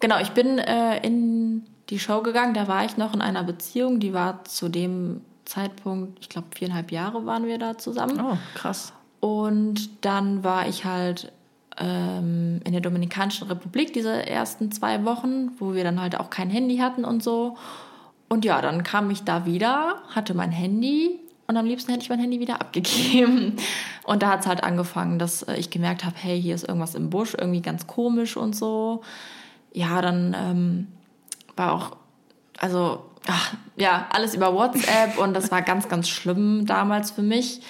Genau, ich bin äh, in die Show gegangen, da war ich noch in einer Beziehung, die war zu dem Zeitpunkt, ich glaube viereinhalb Jahre waren wir da zusammen. Oh, krass. Und dann war ich halt ähm, in der Dominikanischen Republik diese ersten zwei Wochen, wo wir dann halt auch kein Handy hatten und so. Und ja, dann kam ich da wieder, hatte mein Handy und am liebsten hätte ich mein Handy wieder abgegeben. Und da hat es halt angefangen, dass äh, ich gemerkt habe, hey, hier ist irgendwas im Busch, irgendwie ganz komisch und so. Ja, dann ähm, war auch, also, ach, ja, alles über WhatsApp und das war ganz, ganz schlimm damals für mich.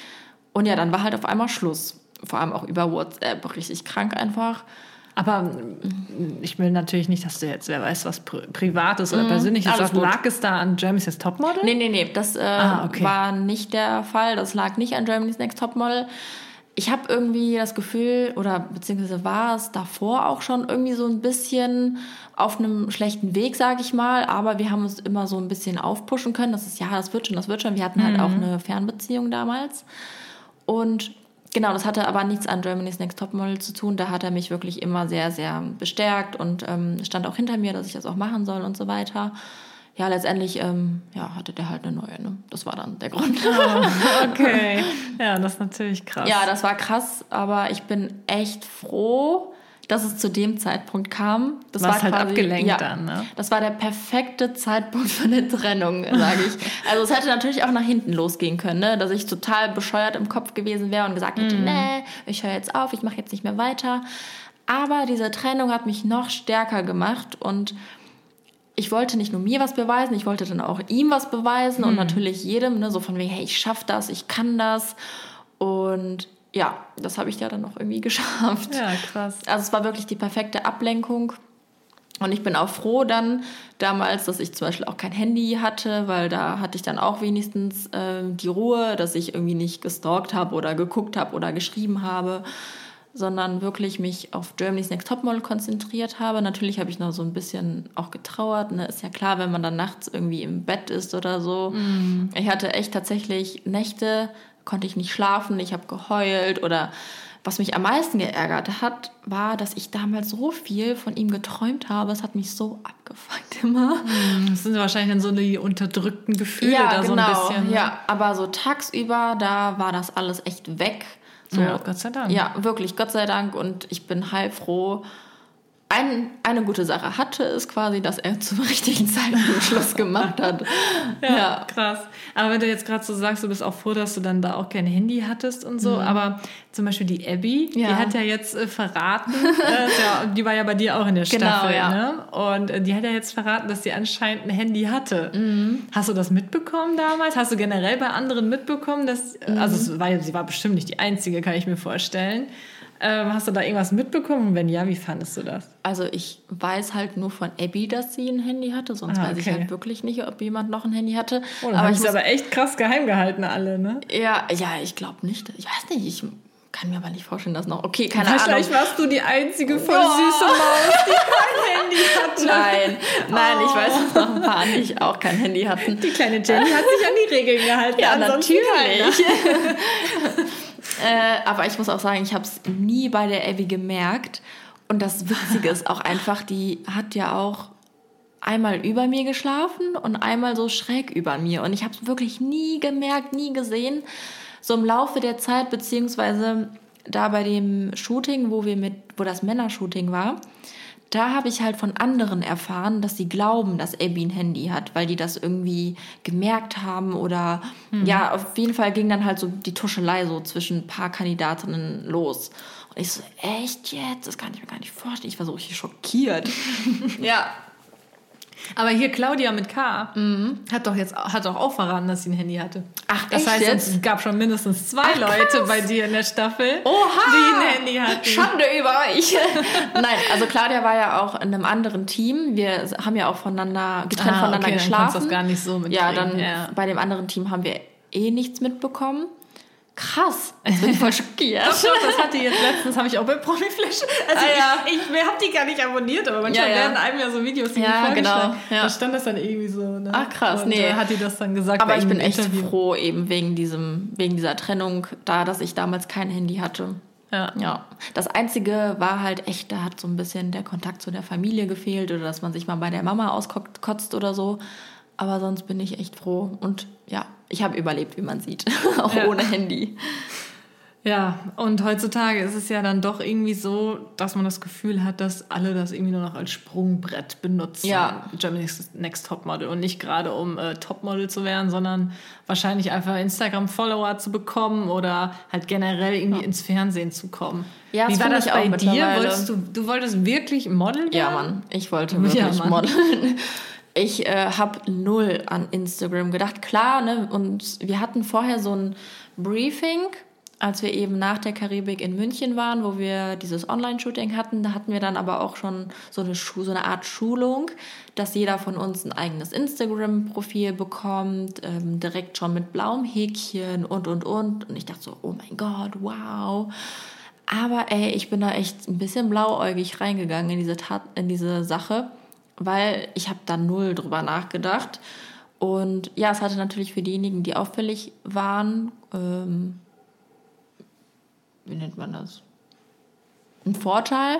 Und ja, dann war halt auf einmal Schluss. Vor allem auch über WhatsApp, richtig krank einfach. Aber ich will natürlich nicht, dass du jetzt, wer weiß, was Pri Privates oder mm, Persönliches sagst. Lag es da an Germany's Next Topmodel? Nee, nee, nee. Das äh, ah, okay. war nicht der Fall. Das lag nicht an Germany's Next Topmodel. Ich habe irgendwie das Gefühl, oder beziehungsweise war es davor auch schon irgendwie so ein bisschen auf einem schlechten Weg, sage ich mal. Aber wir haben uns immer so ein bisschen aufpushen können. Das ist, ja, das wird schon, das wird schon. Wir hatten halt mhm. auch eine Fernbeziehung damals. Und Genau, das hatte aber nichts an Germany's Next Topmodel zu tun. Da hat er mich wirklich immer sehr, sehr bestärkt und ähm, stand auch hinter mir, dass ich das auch machen soll und so weiter. Ja, letztendlich ähm, ja, hatte der halt eine neue. Ne? Das war dann der Grund. Oh, okay. Ja, das ist natürlich krass. Ja, das war krass, aber ich bin echt froh, dass es zu dem Zeitpunkt kam. Das Warst war halt quasi, abgelenkt ja, dann, ne? Das war der perfekte Zeitpunkt für eine Trennung, sage ich. also es hätte natürlich auch nach hinten losgehen können, ne? dass ich total bescheuert im Kopf gewesen wäre und gesagt hätte, mm. nee, ich höre jetzt auf, ich mache jetzt nicht mehr weiter. Aber diese Trennung hat mich noch stärker gemacht und ich wollte nicht nur mir was beweisen, ich wollte dann auch ihm was beweisen mhm. und natürlich jedem, ne, so von wegen, hey, ich schaff das, ich kann das. Und ja, das habe ich ja dann noch irgendwie geschafft. Ja, krass. Also es war wirklich die perfekte Ablenkung. Und ich bin auch froh dann damals, dass ich zum Beispiel auch kein Handy hatte, weil da hatte ich dann auch wenigstens äh, die Ruhe, dass ich irgendwie nicht gestalkt habe oder geguckt habe oder geschrieben habe, sondern wirklich mich auf Germany's Next Topmodel konzentriert habe. Natürlich habe ich noch so ein bisschen auch getrauert. Ne? Ist ja klar, wenn man dann nachts irgendwie im Bett ist oder so. Mm. Ich hatte echt tatsächlich Nächte, konnte ich nicht schlafen, ich habe geheult oder was mich am meisten geärgert hat, war, dass ich damals so viel von ihm geträumt habe. Es hat mich so abgefuckt immer. Hm, das sind wahrscheinlich dann so die unterdrückten Gefühle ja, da genau. so ein genau. bisschen. Ne? Ja, aber so tagsüber, da war das alles echt weg. So, ja, Gott sei Dank. Ja, wirklich, Gott sei Dank. Und ich bin heilfroh, ein, eine gute Sache hatte, ist quasi, dass er zum richtigen Zeitpunkt Schluss gemacht hat. ja, ja, krass. Aber wenn du jetzt gerade so sagst, du bist auch froh, dass du dann da auch kein Handy hattest und so, mhm. aber zum Beispiel die Abby, ja. die hat ja jetzt äh, verraten, äh, die war ja bei dir auch in der genau, Staffel, ja. ne? Und äh, die hat ja jetzt verraten, dass sie anscheinend ein Handy hatte. Mhm. Hast du das mitbekommen damals? Hast du generell bei anderen mitbekommen, dass, mhm. also war, sie war bestimmt nicht die Einzige, kann ich mir vorstellen. Ähm, hast du da irgendwas mitbekommen? Wenn ja, wie fandest du das? Also ich weiß halt nur von Abby, dass sie ein Handy hatte. Sonst ah, okay. weiß ich halt wirklich nicht, ob jemand noch ein Handy hatte. Oh, aber ich muss, aber echt krass geheim gehalten alle, ne? Ja, ja, ich glaube nicht. Ich weiß nicht, ich kann mir aber nicht vorstellen, dass noch. Okay, keine Wahrscheinlich Ahnung. warst du die einzige voll oh. süße Maus, die kein Handy hatte. Nein, nein, oh. ich weiß, dass noch ein paar nicht auch kein Handy hatten. Die kleine Jenny hat sich an die Regeln gehalten. Ja, natürlich. Äh, aber ich muss auch sagen, ich habe es nie bei der Abby gemerkt. Und das Witzige ist auch einfach, die hat ja auch einmal über mir geschlafen und einmal so schräg über mir. Und ich habe es wirklich nie gemerkt, nie gesehen. So im Laufe der Zeit, beziehungsweise da bei dem Shooting, wo wir mit, wo das Männershooting war, da habe ich halt von anderen erfahren, dass sie glauben, dass Abby ein Handy hat, weil die das irgendwie gemerkt haben oder mhm. ja, auf jeden Fall ging dann halt so die Tuschelei so zwischen ein paar Kandidatinnen los. Und ich so, echt jetzt? Das kann ich mir gar nicht vorstellen. Ich war so richtig schockiert. ja, aber hier Claudia mit K mhm. hat doch jetzt hat doch auch verraten, dass sie ein Handy hatte. Ach, das heißt, jetzt? es gab schon mindestens zwei Ach, Leute bei dir in der Staffel, Oha, die ein Handy hatten. Schande über euch. Nein, also Claudia war ja auch in einem anderen Team. Wir haben ja auch voneinander getrennt ah, voneinander okay, geschlafen. Dann das gar nicht so mit Ja, dann ja. bei dem anderen Team haben wir eh nichts mitbekommen. Krass, jetzt bin ich voll schockiert. das hatte ich jetzt letztens, habe ich auch bei Promiflash. Also ah, ja. ich, ich habe die gar nicht abonniert, aber manchmal ja, ja. werden einem ja so Videos, die ja, genau. Da stand das dann irgendwie so. Ne? Ach krass, Und nee. hat die das dann gesagt. Aber ich bin echt Interview. froh eben wegen diesem, wegen dieser Trennung, da, dass ich damals kein Handy hatte. Ja. ja. Das Einzige war halt echt, da hat so ein bisschen der Kontakt zu der Familie gefehlt oder dass man sich mal bei der Mama auskotzt oder so. Aber sonst bin ich echt froh. Und ja, ich habe überlebt, wie man sieht. Auch ja. ohne Handy. Ja, und heutzutage ist es ja dann doch irgendwie so, dass man das Gefühl hat, dass alle das irgendwie nur noch als Sprungbrett benutzen. Ja. Germany's Next Topmodel. Und nicht gerade um äh, Topmodel zu werden, sondern wahrscheinlich einfach Instagram-Follower zu bekommen oder halt generell irgendwie ja. ins Fernsehen zu kommen. Ja, Wie war das bei dir? Wolltest du, du wolltest wirklich Model werden? Ja, Mann. Ich wollte wirklich ja, modeln ich äh, habe null an Instagram gedacht. Klar, ne, und wir hatten vorher so ein Briefing, als wir eben nach der Karibik in München waren, wo wir dieses Online-Shooting hatten. Da hatten wir dann aber auch schon so eine, so eine Art Schulung, dass jeder von uns ein eigenes Instagram-Profil bekommt, ähm, direkt schon mit blauem Häkchen und, und, und. Und ich dachte so, oh mein Gott, wow. Aber ey, ich bin da echt ein bisschen blauäugig reingegangen in diese, Tat, in diese Sache weil ich habe da null drüber nachgedacht. Und ja, es hatte natürlich für diejenigen, die auffällig waren, ähm, wie nennt man das? Ein Vorteil,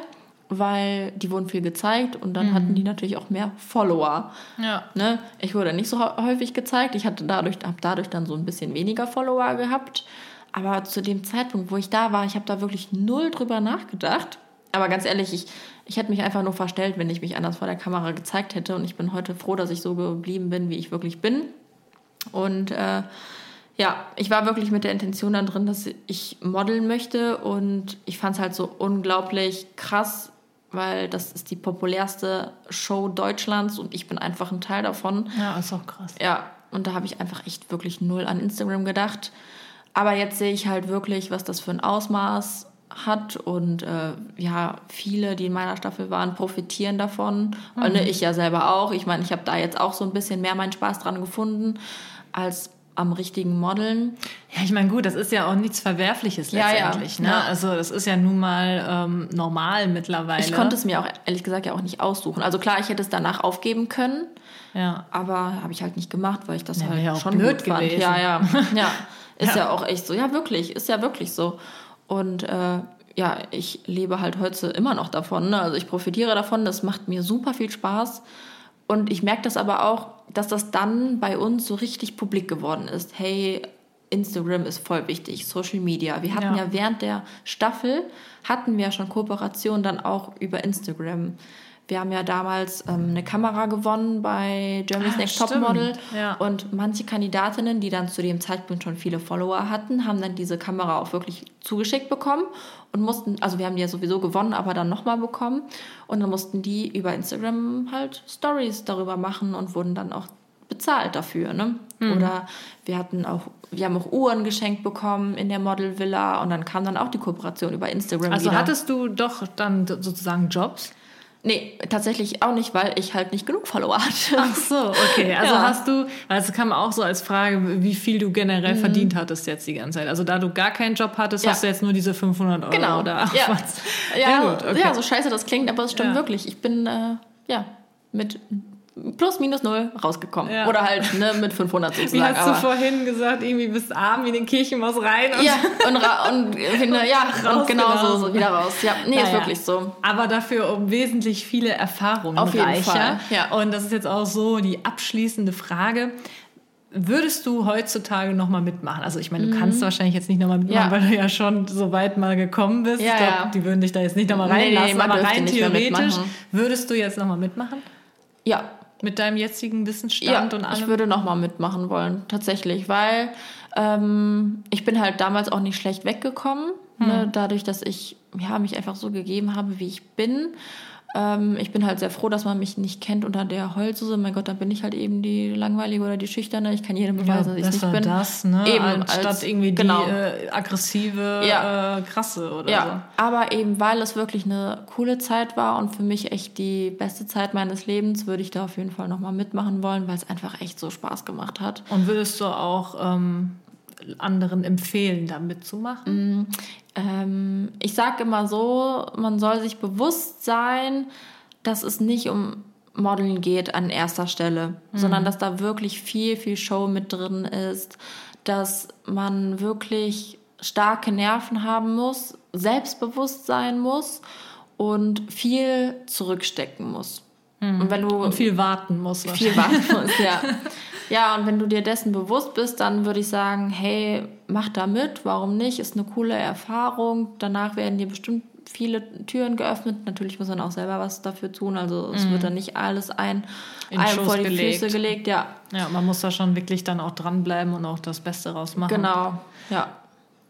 weil die wurden viel gezeigt und dann mhm. hatten die natürlich auch mehr Follower. Ja. Ne? Ich wurde nicht so häufig gezeigt. Ich hatte dadurch, habe dadurch dann so ein bisschen weniger Follower gehabt. Aber zu dem Zeitpunkt, wo ich da war, ich habe da wirklich null drüber nachgedacht. Aber ganz ehrlich, ich, ich hätte mich einfach nur verstellt, wenn ich mich anders vor der Kamera gezeigt hätte. Und ich bin heute froh, dass ich so geblieben bin, wie ich wirklich bin. Und äh, Ja, ich war wirklich mit der Intention dann drin, dass ich modeln möchte und ich fand es halt so unglaublich krass, weil das ist die populärste Show Deutschlands und ich bin einfach ein Teil davon. Ja, ist auch krass. Ja, und da habe ich einfach echt wirklich null an Instagram gedacht. Aber jetzt sehe ich halt wirklich, was das für ein Ausmaß hat und äh, ja, viele, die in meiner Staffel waren, profitieren davon. Mhm. Und ich ja selber auch. Ich meine, ich habe da jetzt auch so ein bisschen mehr meinen Spaß dran gefunden als am richtigen Modeln. Ja, ich meine, gut, das ist ja auch nichts Verwerfliches letztendlich. Ja, ja. Ne? Ja. Also das ist ja nun mal ähm, normal mittlerweile. Ich konnte es mir auch ehrlich gesagt ja auch nicht aussuchen. Also klar, ich hätte es danach aufgeben können. Ja. Aber habe ich halt nicht gemacht, weil ich das ja, halt schon blöd gut fand. Ja, ja, ja. Ist ja auch echt so. Ja, wirklich, ist ja wirklich so. Und äh, ja, ich lebe halt heute immer noch davon. Ne? Also ich profitiere davon, das macht mir super viel Spaß. Und ich merke das aber auch, dass das dann bei uns so richtig publik geworden ist. Hey, Instagram ist voll wichtig, Social Media. Wir hatten ja, ja während der Staffel, hatten wir schon Kooperationen dann auch über Instagram. Wir haben ja damals ähm, eine Kamera gewonnen bei Germany's ah, Next Top Model. Ja. Und manche Kandidatinnen, die dann zu dem Zeitpunkt schon viele Follower hatten, haben dann diese Kamera auch wirklich zugeschickt bekommen und mussten, also wir haben die ja sowieso gewonnen, aber dann nochmal bekommen. Und dann mussten die über Instagram halt Stories darüber machen und wurden dann auch bezahlt dafür. Ne? Mhm. Oder wir hatten auch, wir haben auch Uhren geschenkt bekommen in der Model Villa und dann kam dann auch die Kooperation über Instagram. Also wieder. hattest du doch dann sozusagen Jobs? Nee, tatsächlich auch nicht, weil ich halt nicht genug Follower hatte. Ach so, okay. Also ja. hast du, also kam auch so als Frage, wie viel du generell mhm. verdient hattest jetzt die ganze Zeit. Also da du gar keinen Job hattest, ja. hast du jetzt nur diese 500 Euro genau. oder ja. was? Ja, ja, gut, okay. ja, so scheiße das klingt, aber es stimmt wirklich. Ich bin, äh, ja, mit plus minus null rausgekommen. Ja. Oder halt ne, mit 500 sozusagen. Wie hast aber du vorhin gesagt, irgendwie bis arm wie den Kirchenmaus rein? Und ja, und, und, und ja, und genau so, so, wieder raus. Ja, nee, naja. ist wirklich so. Aber dafür um wesentlich viele Erfahrungen Auf jeden reicher. Fall. Ja. Und das ist jetzt auch so die abschließende Frage. Würdest du heutzutage nochmal mitmachen? Also ich meine, du mhm. kannst wahrscheinlich jetzt nicht nochmal mitmachen, ja. weil du ja schon so weit mal gekommen bist. Ja, ich glaube, ja. die würden dich da jetzt nicht nochmal reinlassen. Nee, nee, aber rein theoretisch würdest du jetzt nochmal mitmachen? Ja, mit deinem jetzigen Wissensstand ja, und allem? Ich würde nochmal mitmachen wollen, tatsächlich, weil ähm, ich bin halt damals auch nicht schlecht weggekommen, ne, hm. ne, dadurch, dass ich ja, mich einfach so gegeben habe, wie ich bin. Ähm, ich bin halt sehr froh, dass man mich nicht kennt unter der Heulsuse. Mein Gott, dann bin ich halt eben die langweilige oder die schüchterne. Ich kann jedem beweisen, ja, dass ich nicht bin. das, ne? Eben Anstatt als, irgendwie genau. die äh, aggressive, ja. äh, krasse oder ja. so. Aber eben, weil es wirklich eine coole Zeit war und für mich echt die beste Zeit meines Lebens, würde ich da auf jeden Fall nochmal mitmachen wollen, weil es einfach echt so Spaß gemacht hat. Und würdest du auch ähm, anderen empfehlen, da mitzumachen? Ähm, ich sage immer so, man soll sich bewusst sein, dass es nicht um Modeln geht an erster Stelle, mhm. sondern dass da wirklich viel, viel Show mit drin ist, dass man wirklich starke Nerven haben muss, selbstbewusst sein muss und viel zurückstecken muss. Mhm. Und, wenn du und viel warten musst. Viel warten musst, ja. Ja, und wenn du dir dessen bewusst bist, dann würde ich sagen, hey, mach da mit, warum nicht? Ist eine coole Erfahrung. Danach werden dir bestimmt viele Türen geöffnet. Natürlich muss man auch selber was dafür tun. Also es mhm. wird dann nicht alles ein, einem vor die gelegt. Füße gelegt. Ja. ja, man muss da schon wirklich dann auch dranbleiben und auch das Beste rausmachen. Genau, ja.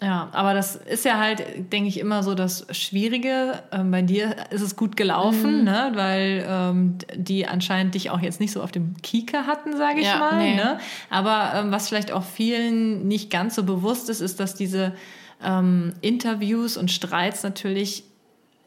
Ja, aber das ist ja halt, denke ich, immer so das Schwierige. Ähm, bei dir ist es gut gelaufen, mhm. ne? weil ähm, die anscheinend dich auch jetzt nicht so auf dem Kieker hatten, sage ich ja, mal. Nee. Ne? Aber ähm, was vielleicht auch vielen nicht ganz so bewusst ist, ist, dass diese ähm, Interviews und Streits natürlich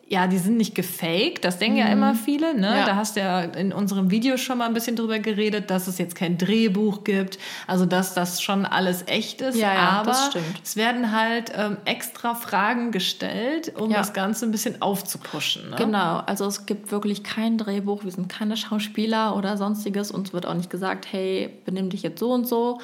ja, die sind nicht gefaked, das denken mhm. ja immer viele. Ne? Ja. Da hast du ja in unserem Video schon mal ein bisschen drüber geredet, dass es jetzt kein Drehbuch gibt, also dass das schon alles echt ist. Ja, ja aber es werden halt ähm, extra Fragen gestellt, um ja. das Ganze ein bisschen aufzupuschen. Ne? Genau, also es gibt wirklich kein Drehbuch, wir sind keine Schauspieler oder sonstiges. Uns wird auch nicht gesagt, hey, benimm dich jetzt so und so.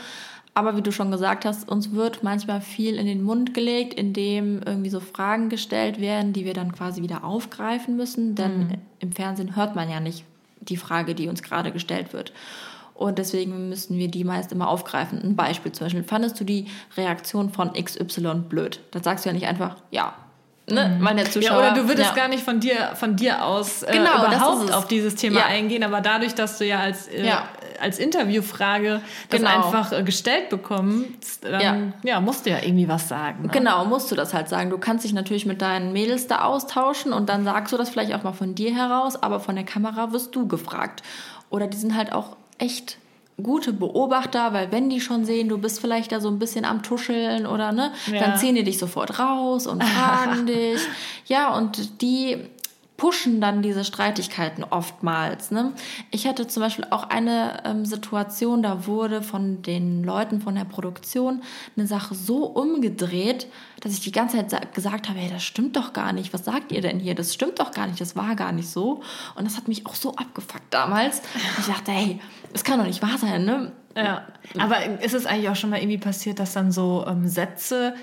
Aber wie du schon gesagt hast, uns wird manchmal viel in den Mund gelegt, indem irgendwie so Fragen gestellt werden, die wir dann quasi wieder aufgreifen müssen. Denn mhm. im Fernsehen hört man ja nicht die Frage, die uns gerade gestellt wird. Und deswegen müssen wir die meist immer aufgreifen. Ein Beispiel zum Beispiel, fandest du die Reaktion von XY blöd? Da sagst du ja nicht einfach, ja, Ne, mhm. meine Zuschauer. Ja, oder du würdest ja. gar nicht von dir, von dir aus äh, genau, überhaupt auf dieses Thema ja. eingehen, aber dadurch, dass du ja als äh, als Interviewfrage das Genau. einfach äh, gestellt bekommst, dann ja. Ja. musst du ja irgendwie was sagen. Ne? Genau, musst du das halt sagen. Du kannst dich natürlich mit deinen Mädels da austauschen und dann sagst du das vielleicht auch mal von dir heraus, aber von der Kamera wirst du gefragt. Oder die sind halt auch echt gute Beobachter, weil wenn die schon sehen, du bist vielleicht da so ein bisschen am Tuscheln oder ne, Ja. dann ziehen die dich sofort raus und fragen dich. Ja, und die pushen dann diese Streitigkeiten oftmals. Ne? Ich hatte zum Beispiel auch eine ähm, Situation, da wurde von den Leuten von der Produktion eine Sache so umgedreht, dass ich die ganze Zeit sa- gesagt habe, hey, das stimmt doch gar nicht. Was sagt ihr denn hier? Das stimmt doch gar nicht. Das war gar nicht so. Und das hat mich auch so abgefuckt damals. Ich dachte, hey, das kann doch nicht wahr sein. Ne? Ja, aber ist es eigentlich auch schon mal irgendwie passiert, dass dann so ähm, Sätze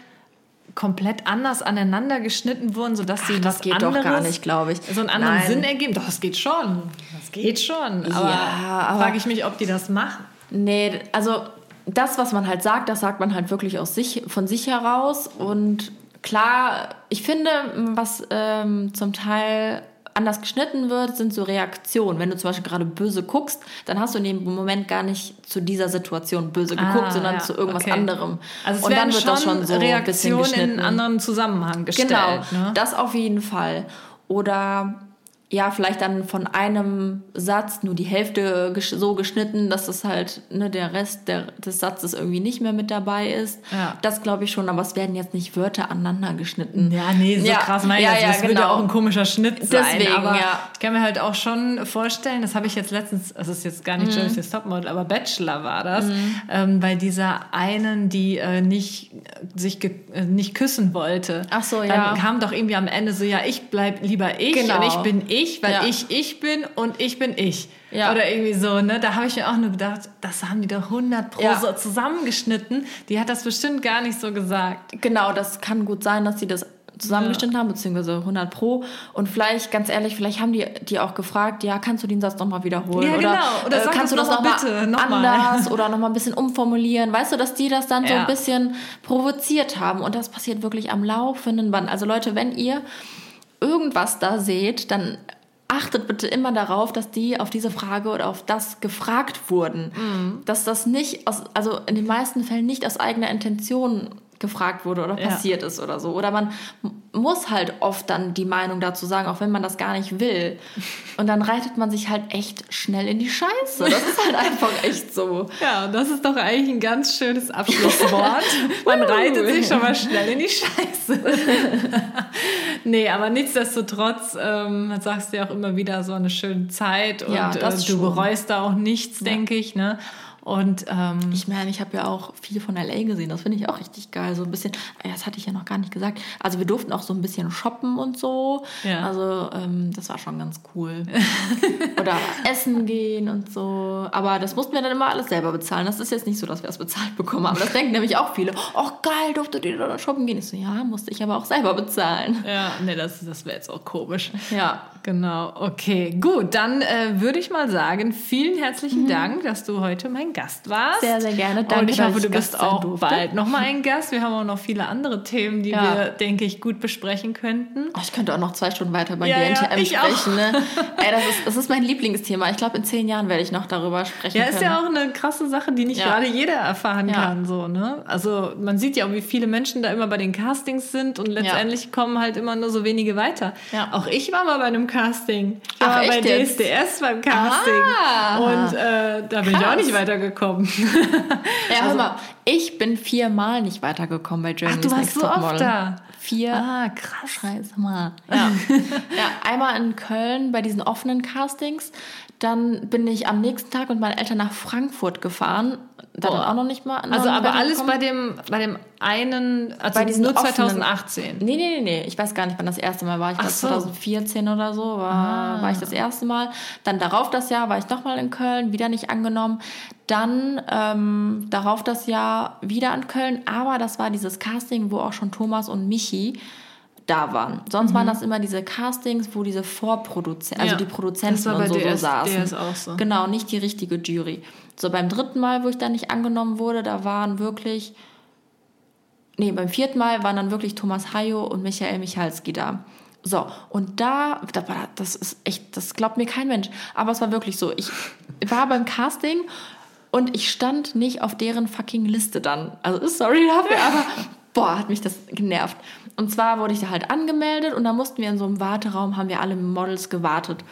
komplett anders aneinander geschnitten wurden, sodass sie Ach, das was geht doch anderes, gar nicht, glaube ich. so einen anderen Nein. Sinn ergeben? Doch, das geht schon. Das geht schon. Aber, Ja, aber- frage ich mich, ob die das machen. Nee, also das, was man halt sagt, das sagt man halt wirklich aus sich, von sich heraus. Und klar, ich finde, was ähm, zum Teil anders geschnitten wird, sind so Reaktionen. Wenn du zum Beispiel gerade böse guckst, dann hast du in dem Moment gar nicht zu dieser Situation böse geguckt, Ah, sondern ja, zu irgendwas okay. anderem. Also es Und dann wird das schon so ein bisschen Reaktionen in geschnitten. einen anderen Zusammenhang gestellt. Genau, Ne? das auf jeden Fall. Oder ja, vielleicht dann von einem Satz nur die Hälfte so geschnitten, dass es halt ne, der Rest der, des Satzes irgendwie nicht mehr mit dabei ist. Ja. Das glaube ich schon, aber es werden jetzt nicht Wörter aneinander geschnitten. Ja, nee, so Ja, krass meine ich ja, das. ja, Das würde ja genau. auch ein komischer Schnitt sein. Deswegen, aber ja. ich kann mir halt auch schon vorstellen, das habe ich jetzt letztens, das ist jetzt gar nicht Mhm. Jerry's Topmodel, aber Bachelor war das, ähm, bei dieser einen, die äh, nicht sich ge äh, nicht küssen wollte. Ach so, Dann ja. kam doch irgendwie am Ende so, ja, ich bleib lieber ich Genau. und ich bin ich, weil Ja. ich ich bin und ich bin ich. Ja. Oder irgendwie so, ne? Da habe ich mir auch nur gedacht, das haben die doch 100 pro Ja. so zusammengeschnitten. Die hat das bestimmt gar nicht so gesagt. Genau, das kann gut sein, dass sie das zusammengeschnitten haben, beziehungsweise 100 Pro. Und vielleicht, ganz ehrlich, vielleicht haben die die auch gefragt, ja, kannst du den Satz nochmal wiederholen? Ja, oder genau. Oder äh, kannst du das noch mal nochmal noch mal. anders oder nochmal ein bisschen umformulieren? Weißt du, dass die das dann so Ja. ein bisschen provoziert haben? Und das passiert wirklich am laufenden Band. Also Leute, wenn ihr irgendwas da seht, dann achtet bitte immer darauf, dass die auf diese Frage oder auf das gefragt wurden. Mhm. Dass das nicht aus, also in den meisten Fällen nicht aus eigener Intention gefragt wurde oder Ja. passiert ist oder so. Oder man muss halt oft dann die Meinung dazu sagen, auch wenn man das gar nicht will. Und dann reitet man sich halt echt schnell in die Scheiße. Das ist halt einfach echt so. Ja, und das ist doch eigentlich ein ganz schönes Abschlusswort. Man reitet sich schon mal schnell in die Scheiße. nee, aber nichtsdestotrotz ähm, sagst du ja auch immer wieder so eine schöne Zeit und Ja, das äh, du schon. bereust da auch nichts, denke ich. Ne? Und ähm, Ich meine, ich habe ja auch viel von LA gesehen. Das finde ich auch richtig geil. So ein bisschen, ja, das hatte ich ja noch gar nicht gesagt. Also wir durften auch so ein bisschen shoppen und so. Ja. Also ähm, das war schon ganz cool. Oder essen gehen und so. Aber das mussten wir dann immer alles selber bezahlen. Das ist jetzt nicht so, dass wir das bezahlt bekommen haben. Das denken nämlich auch viele. Oh geil, durftet ihr da shoppen gehen? Ich so, ja, musste ich aber auch selber bezahlen. ja, nee, das, das wäre jetzt auch komisch. Ja. Genau, okay, gut. Dann äh, würde ich mal sagen, vielen herzlichen Dank, dass du heute mein Gast warst. Sehr, sehr gerne. Und Danke, ich dass hoffe, ich du Gast bist auch durfte. bald nochmal ein Gast. Wir haben auch noch viele andere Themen, die Ja. wir, denke ich, gut besprechen könnten. Oh, ich könnte auch noch zwei Stunden weiter bei Ja, ja, GNTM ich auch. sprechen. Ne? Ey, das, ist, das ist mein Lieblingsthema. Ich glaube, in zehn Jahren werde ich noch darüber sprechen Ja, können. ist ja auch eine krasse Sache, die nicht Ja. gerade jeder erfahren Ja. kann. So, ne? Also man sieht ja auch, wie viele Menschen da immer bei den Castings sind und letztendlich kommen halt immer nur so wenige weiter. Ja. Auch ich war mal bei einem Casting. Ich war Ach, bei jetzt? DSDS beim Casting. Ah. und äh, da bin ich auch Krass. nicht weitergekommen. Ja, hör mal, ich bin viermal nicht weitergekommen bei Germany's Also- Ach, du warst Next so oft da. Vier. Ah, krass. Scheiße mal. Ja. ja, einmal in Köln bei diesen offenen Castings. Dann bin ich am nächsten Tag mit meinen Eltern nach Frankfurt gefahren. Da dann auch noch nicht mal. Also aber alles bei dem, bei dem einen, also Bei diesen nur offenen- 2018. Nee, nee, nee, nee. Ich weiß gar nicht, wann das erste Mal war. Ich glaube so. Ah. 2014 oder so war, war ich das erste Mal. Dann darauf das Jahr war ich nochmal in Köln, wieder nicht angenommen. Dann ähm, darauf das Jahr wieder in Köln. Aber das war dieses Casting, wo auch schon Thomas und Michi da waren. Sonst waren das immer diese Castings, wo diese Vorproduzenten, also Mhm. Ja, die Produzenten und so, so DS saßen. DS auch so. Genau, nicht die richtige Jury. So beim dritten Mal, wo ich dann nicht angenommen wurde, da waren wirklich Nee, beim vierten Mal waren dann wirklich Thomas Hayo und Michael Michalski da. So, und da, das ist echt, das glaubt mir kein Mensch. Aber es war wirklich so. Ich war beim Casting, Und ich stand nicht auf deren fucking Liste dann. Also sorry dafür, aber boah, hat mich das genervt. Und zwar wurde ich da halt angemeldet und da mussten wir in so einem Warteraum, haben wir alle Models gewartet.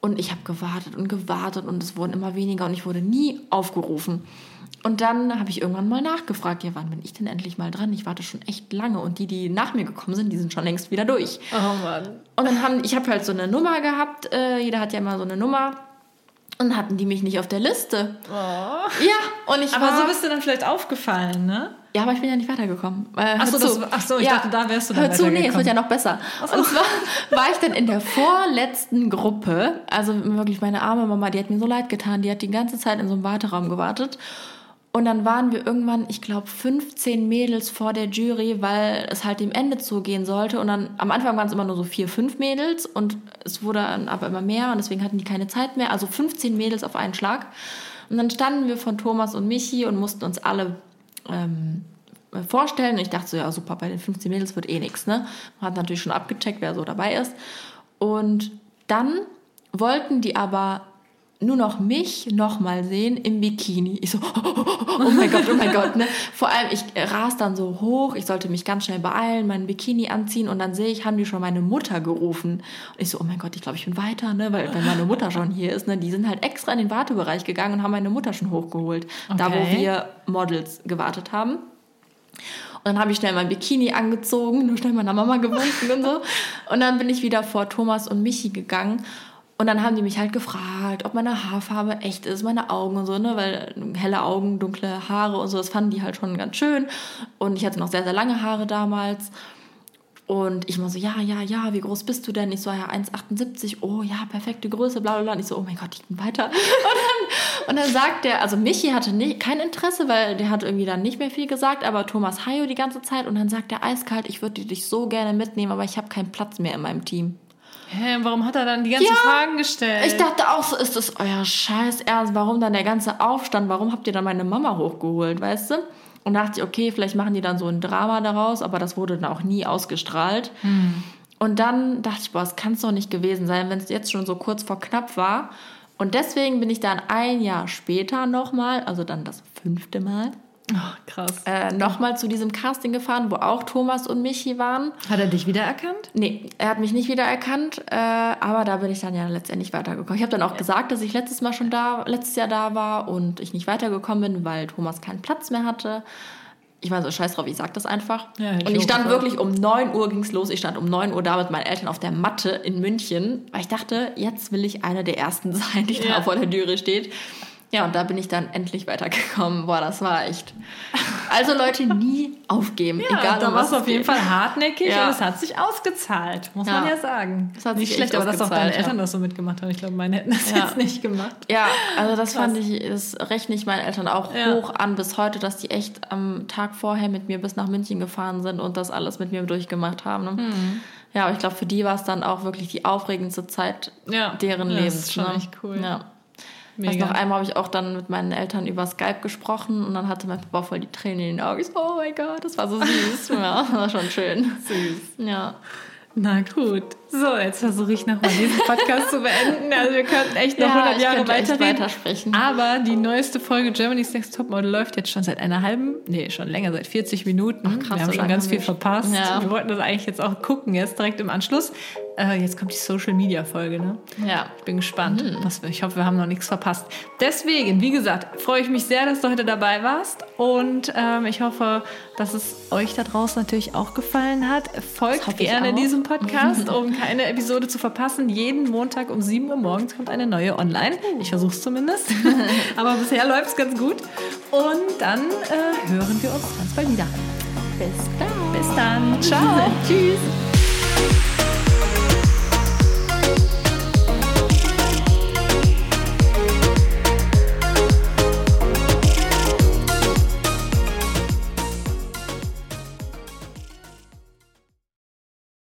Und ich habe gewartet und gewartet und es wurden immer weniger und ich wurde nie aufgerufen. Und dann habe ich irgendwann mal nachgefragt, ja, wann bin ich denn endlich mal dran? Ich warte schon echt lange und die, die nach mir gekommen sind, die sind schon längst wieder durch. Oh Mann. Und dann haben, ich habe halt so eine Nummer gehabt, äh, jeder hat ja immer so eine Nummer. Und hatten die mich nicht auf der Liste. Oh. Ja, und ich Aber war, so bist du dann vielleicht aufgefallen, ne? Ja, aber ich bin ja nicht weitergekommen. Äh, Ach so, das- ach so, ich dachte, da wärst du dann Hör zu, nee, es wird ja noch besser. Und zwar war ich dann in der vorletzten Gruppe, also wirklich meine arme Mama, die hat mir so leid getan, die hat die ganze Zeit in so einem Warteraum gewartet. Und dann waren wir irgendwann, ich glaube, 15 Mädels vor der Jury, weil es halt dem Ende zugehen sollte. Und dann am Anfang waren es immer nur so vier, fünf Mädels und es wurde aber immer mehr und deswegen hatten die keine Zeit mehr. Also 15 Mädels auf einen Schlag. Und dann standen wir von Thomas und Michi und mussten uns alle ähm, vorstellen. Und ich dachte so, ja super, bei den 15 Mädels wird eh nichts. Ne? Man hat natürlich schon abgecheckt, wer so dabei ist. Und dann wollten die aber nur noch mich noch mal sehen im Bikini. Ich so, oh mein Gott, oh mein Gott. Ne? Vor allem, ich ras dann so hoch, ich sollte mich ganz schnell beeilen, meinen Bikini anziehen und dann sehe ich, haben die schon meine Mutter gerufen. Und ich so, oh mein Gott, ich glaube, ich bin weiter, ne? weil wenn meine Mutter schon hier ist, ne? die sind halt extra in den Wartebereich gegangen und haben meine Mutter schon hochgeholt. Da, wo Okay. wir Models gewartet haben. Und dann habe ich schnell mein Bikini angezogen, nur schnell meiner Mama gewunken und so. Und dann bin ich wieder vor Thomas und Michi gegangen. Und dann haben die mich halt gefragt, ob meine Haarfarbe echt ist, meine Augen und so, ne? Weil helle Augen, dunkle Haare und so, das fanden die halt schon ganz schön. Und ich hatte noch sehr, sehr lange Haare damals. Und ich immer so, ja, ja, ja, wie groß bist du denn? Ich so, ja, 1,78. Oh ja, perfekte Größe, bla bla bla. Und ich so, oh mein Gott, ich bin weiter. Und dann, und dann sagt der, also Michi hatte nicht, kein Interesse, weil der hat irgendwie dann nicht mehr viel gesagt, aber Thomas Hayo die ganze Zeit. Und dann sagt er eiskalt, ich würde dich so gerne mitnehmen, aber ich habe keinen Platz mehr in meinem Team. Hä, warum hat er dann die ganzen Ja, Fragen gestellt? Ich dachte auch so, ist das euer Scheiß Ernst? Warum dann der ganze Aufstand? Warum habt ihr dann meine Mama hochgeholt, weißt du? Und dachte ich, okay, vielleicht machen die dann so ein Drama daraus, aber das wurde dann auch nie ausgestrahlt. Und dann dachte ich, boah, das kann es doch nicht gewesen sein, wenn es jetzt schon so kurz vor knapp war. Und deswegen bin ich dann ein Jahr später nochmal, also dann das fünfte Mal, oh, krass. äh, nochmal zu diesem Casting gefahren, wo auch Thomas und Michi waren. Hat er dich wiedererkannt? Nee, er hat mich nicht wiedererkannt, äh, aber da bin ich dann ja letztendlich weitergekommen. Ich habe dann auch gesagt, dass ich letztes Mal schon da, letztes Jahr da war und ich nicht weitergekommen bin, weil Thomas keinen Platz mehr hatte. Ich meine, so scheiß drauf, ich sag das einfach. Ja, ich und ich stand wirklich um 9 Uhr ging's los. Ich stand um 9 Uhr da mit meinen Eltern auf der Matte in München, weil ich dachte, jetzt will ich eine der ersten sein, die Ja. da vor der Türe steht. Ja, und da bin ich dann endlich weitergekommen. Boah, das war echt. Also Leute, nie aufgeben. Ja, egal da um du es auf jeden geht. Fall hartnäckig Ja. und es hat sich ausgezahlt, muss Ja. man ja sagen. Das hat nicht sich schlecht, echt aber dass auch deine Eltern ja. das so mitgemacht haben. Ich glaube, meine hätten das Ja. jetzt nicht gemacht. Ja, also das Krass. fand ich, das rechne ich meinen Eltern auch hoch an bis heute, dass die echt am Tag vorher mit mir bis nach München gefahren sind und das alles mit mir durchgemacht haben. Ne? Mhm. Ja, aber ich glaube, für die war es dann auch wirklich die aufregendste Zeit deren Ja, Lebens. Das ist schon ne? echt cool. Ja. Weiß Mega. noch einmal habe ich auch dann mit meinen Eltern über Skype gesprochen und dann hatte mein Papa voll die Tränen in den Augen. Ich so, oh mein Gott, das war so süß. ja, das war schon schön. Süß. Ja. Na gut. So, jetzt versuche ich nochmal diesen Podcast zu beenden. Also wir könnten echt noch Ja, 100 ich Jahre weiterreden. weitersprechen. Aber die neueste Folge Germany's Next Topmodel läuft jetzt schon seit einer halben, nee, schon länger, seit 40 Minuten. Ach, krass, wir haben schon ganz viel verpasst. Ja. Wir wollten das eigentlich jetzt auch gucken, jetzt direkt im Anschluss. Äh, jetzt kommt die Social Media Folge, ne? Ja. Ich bin gespannt. Mhm. Was wir, ich hoffe, wir haben noch nichts verpasst. Deswegen, wie gesagt, freue ich mich sehr, dass du heute dabei warst. Und ähm, ich hoffe, dass es euch da draußen natürlich auch gefallen hat. Folgt gerne diesem Podcast, um keine Episode zu verpassen. Jeden Montag um 7 Uhr morgens kommt eine neue online. Ich versuche es zumindest. Aber bisher läuft es ganz gut. Und dann äh, hören wir uns ganz bald wieder. Bis dann. Bis dann. Ciao. Tschüss. thank you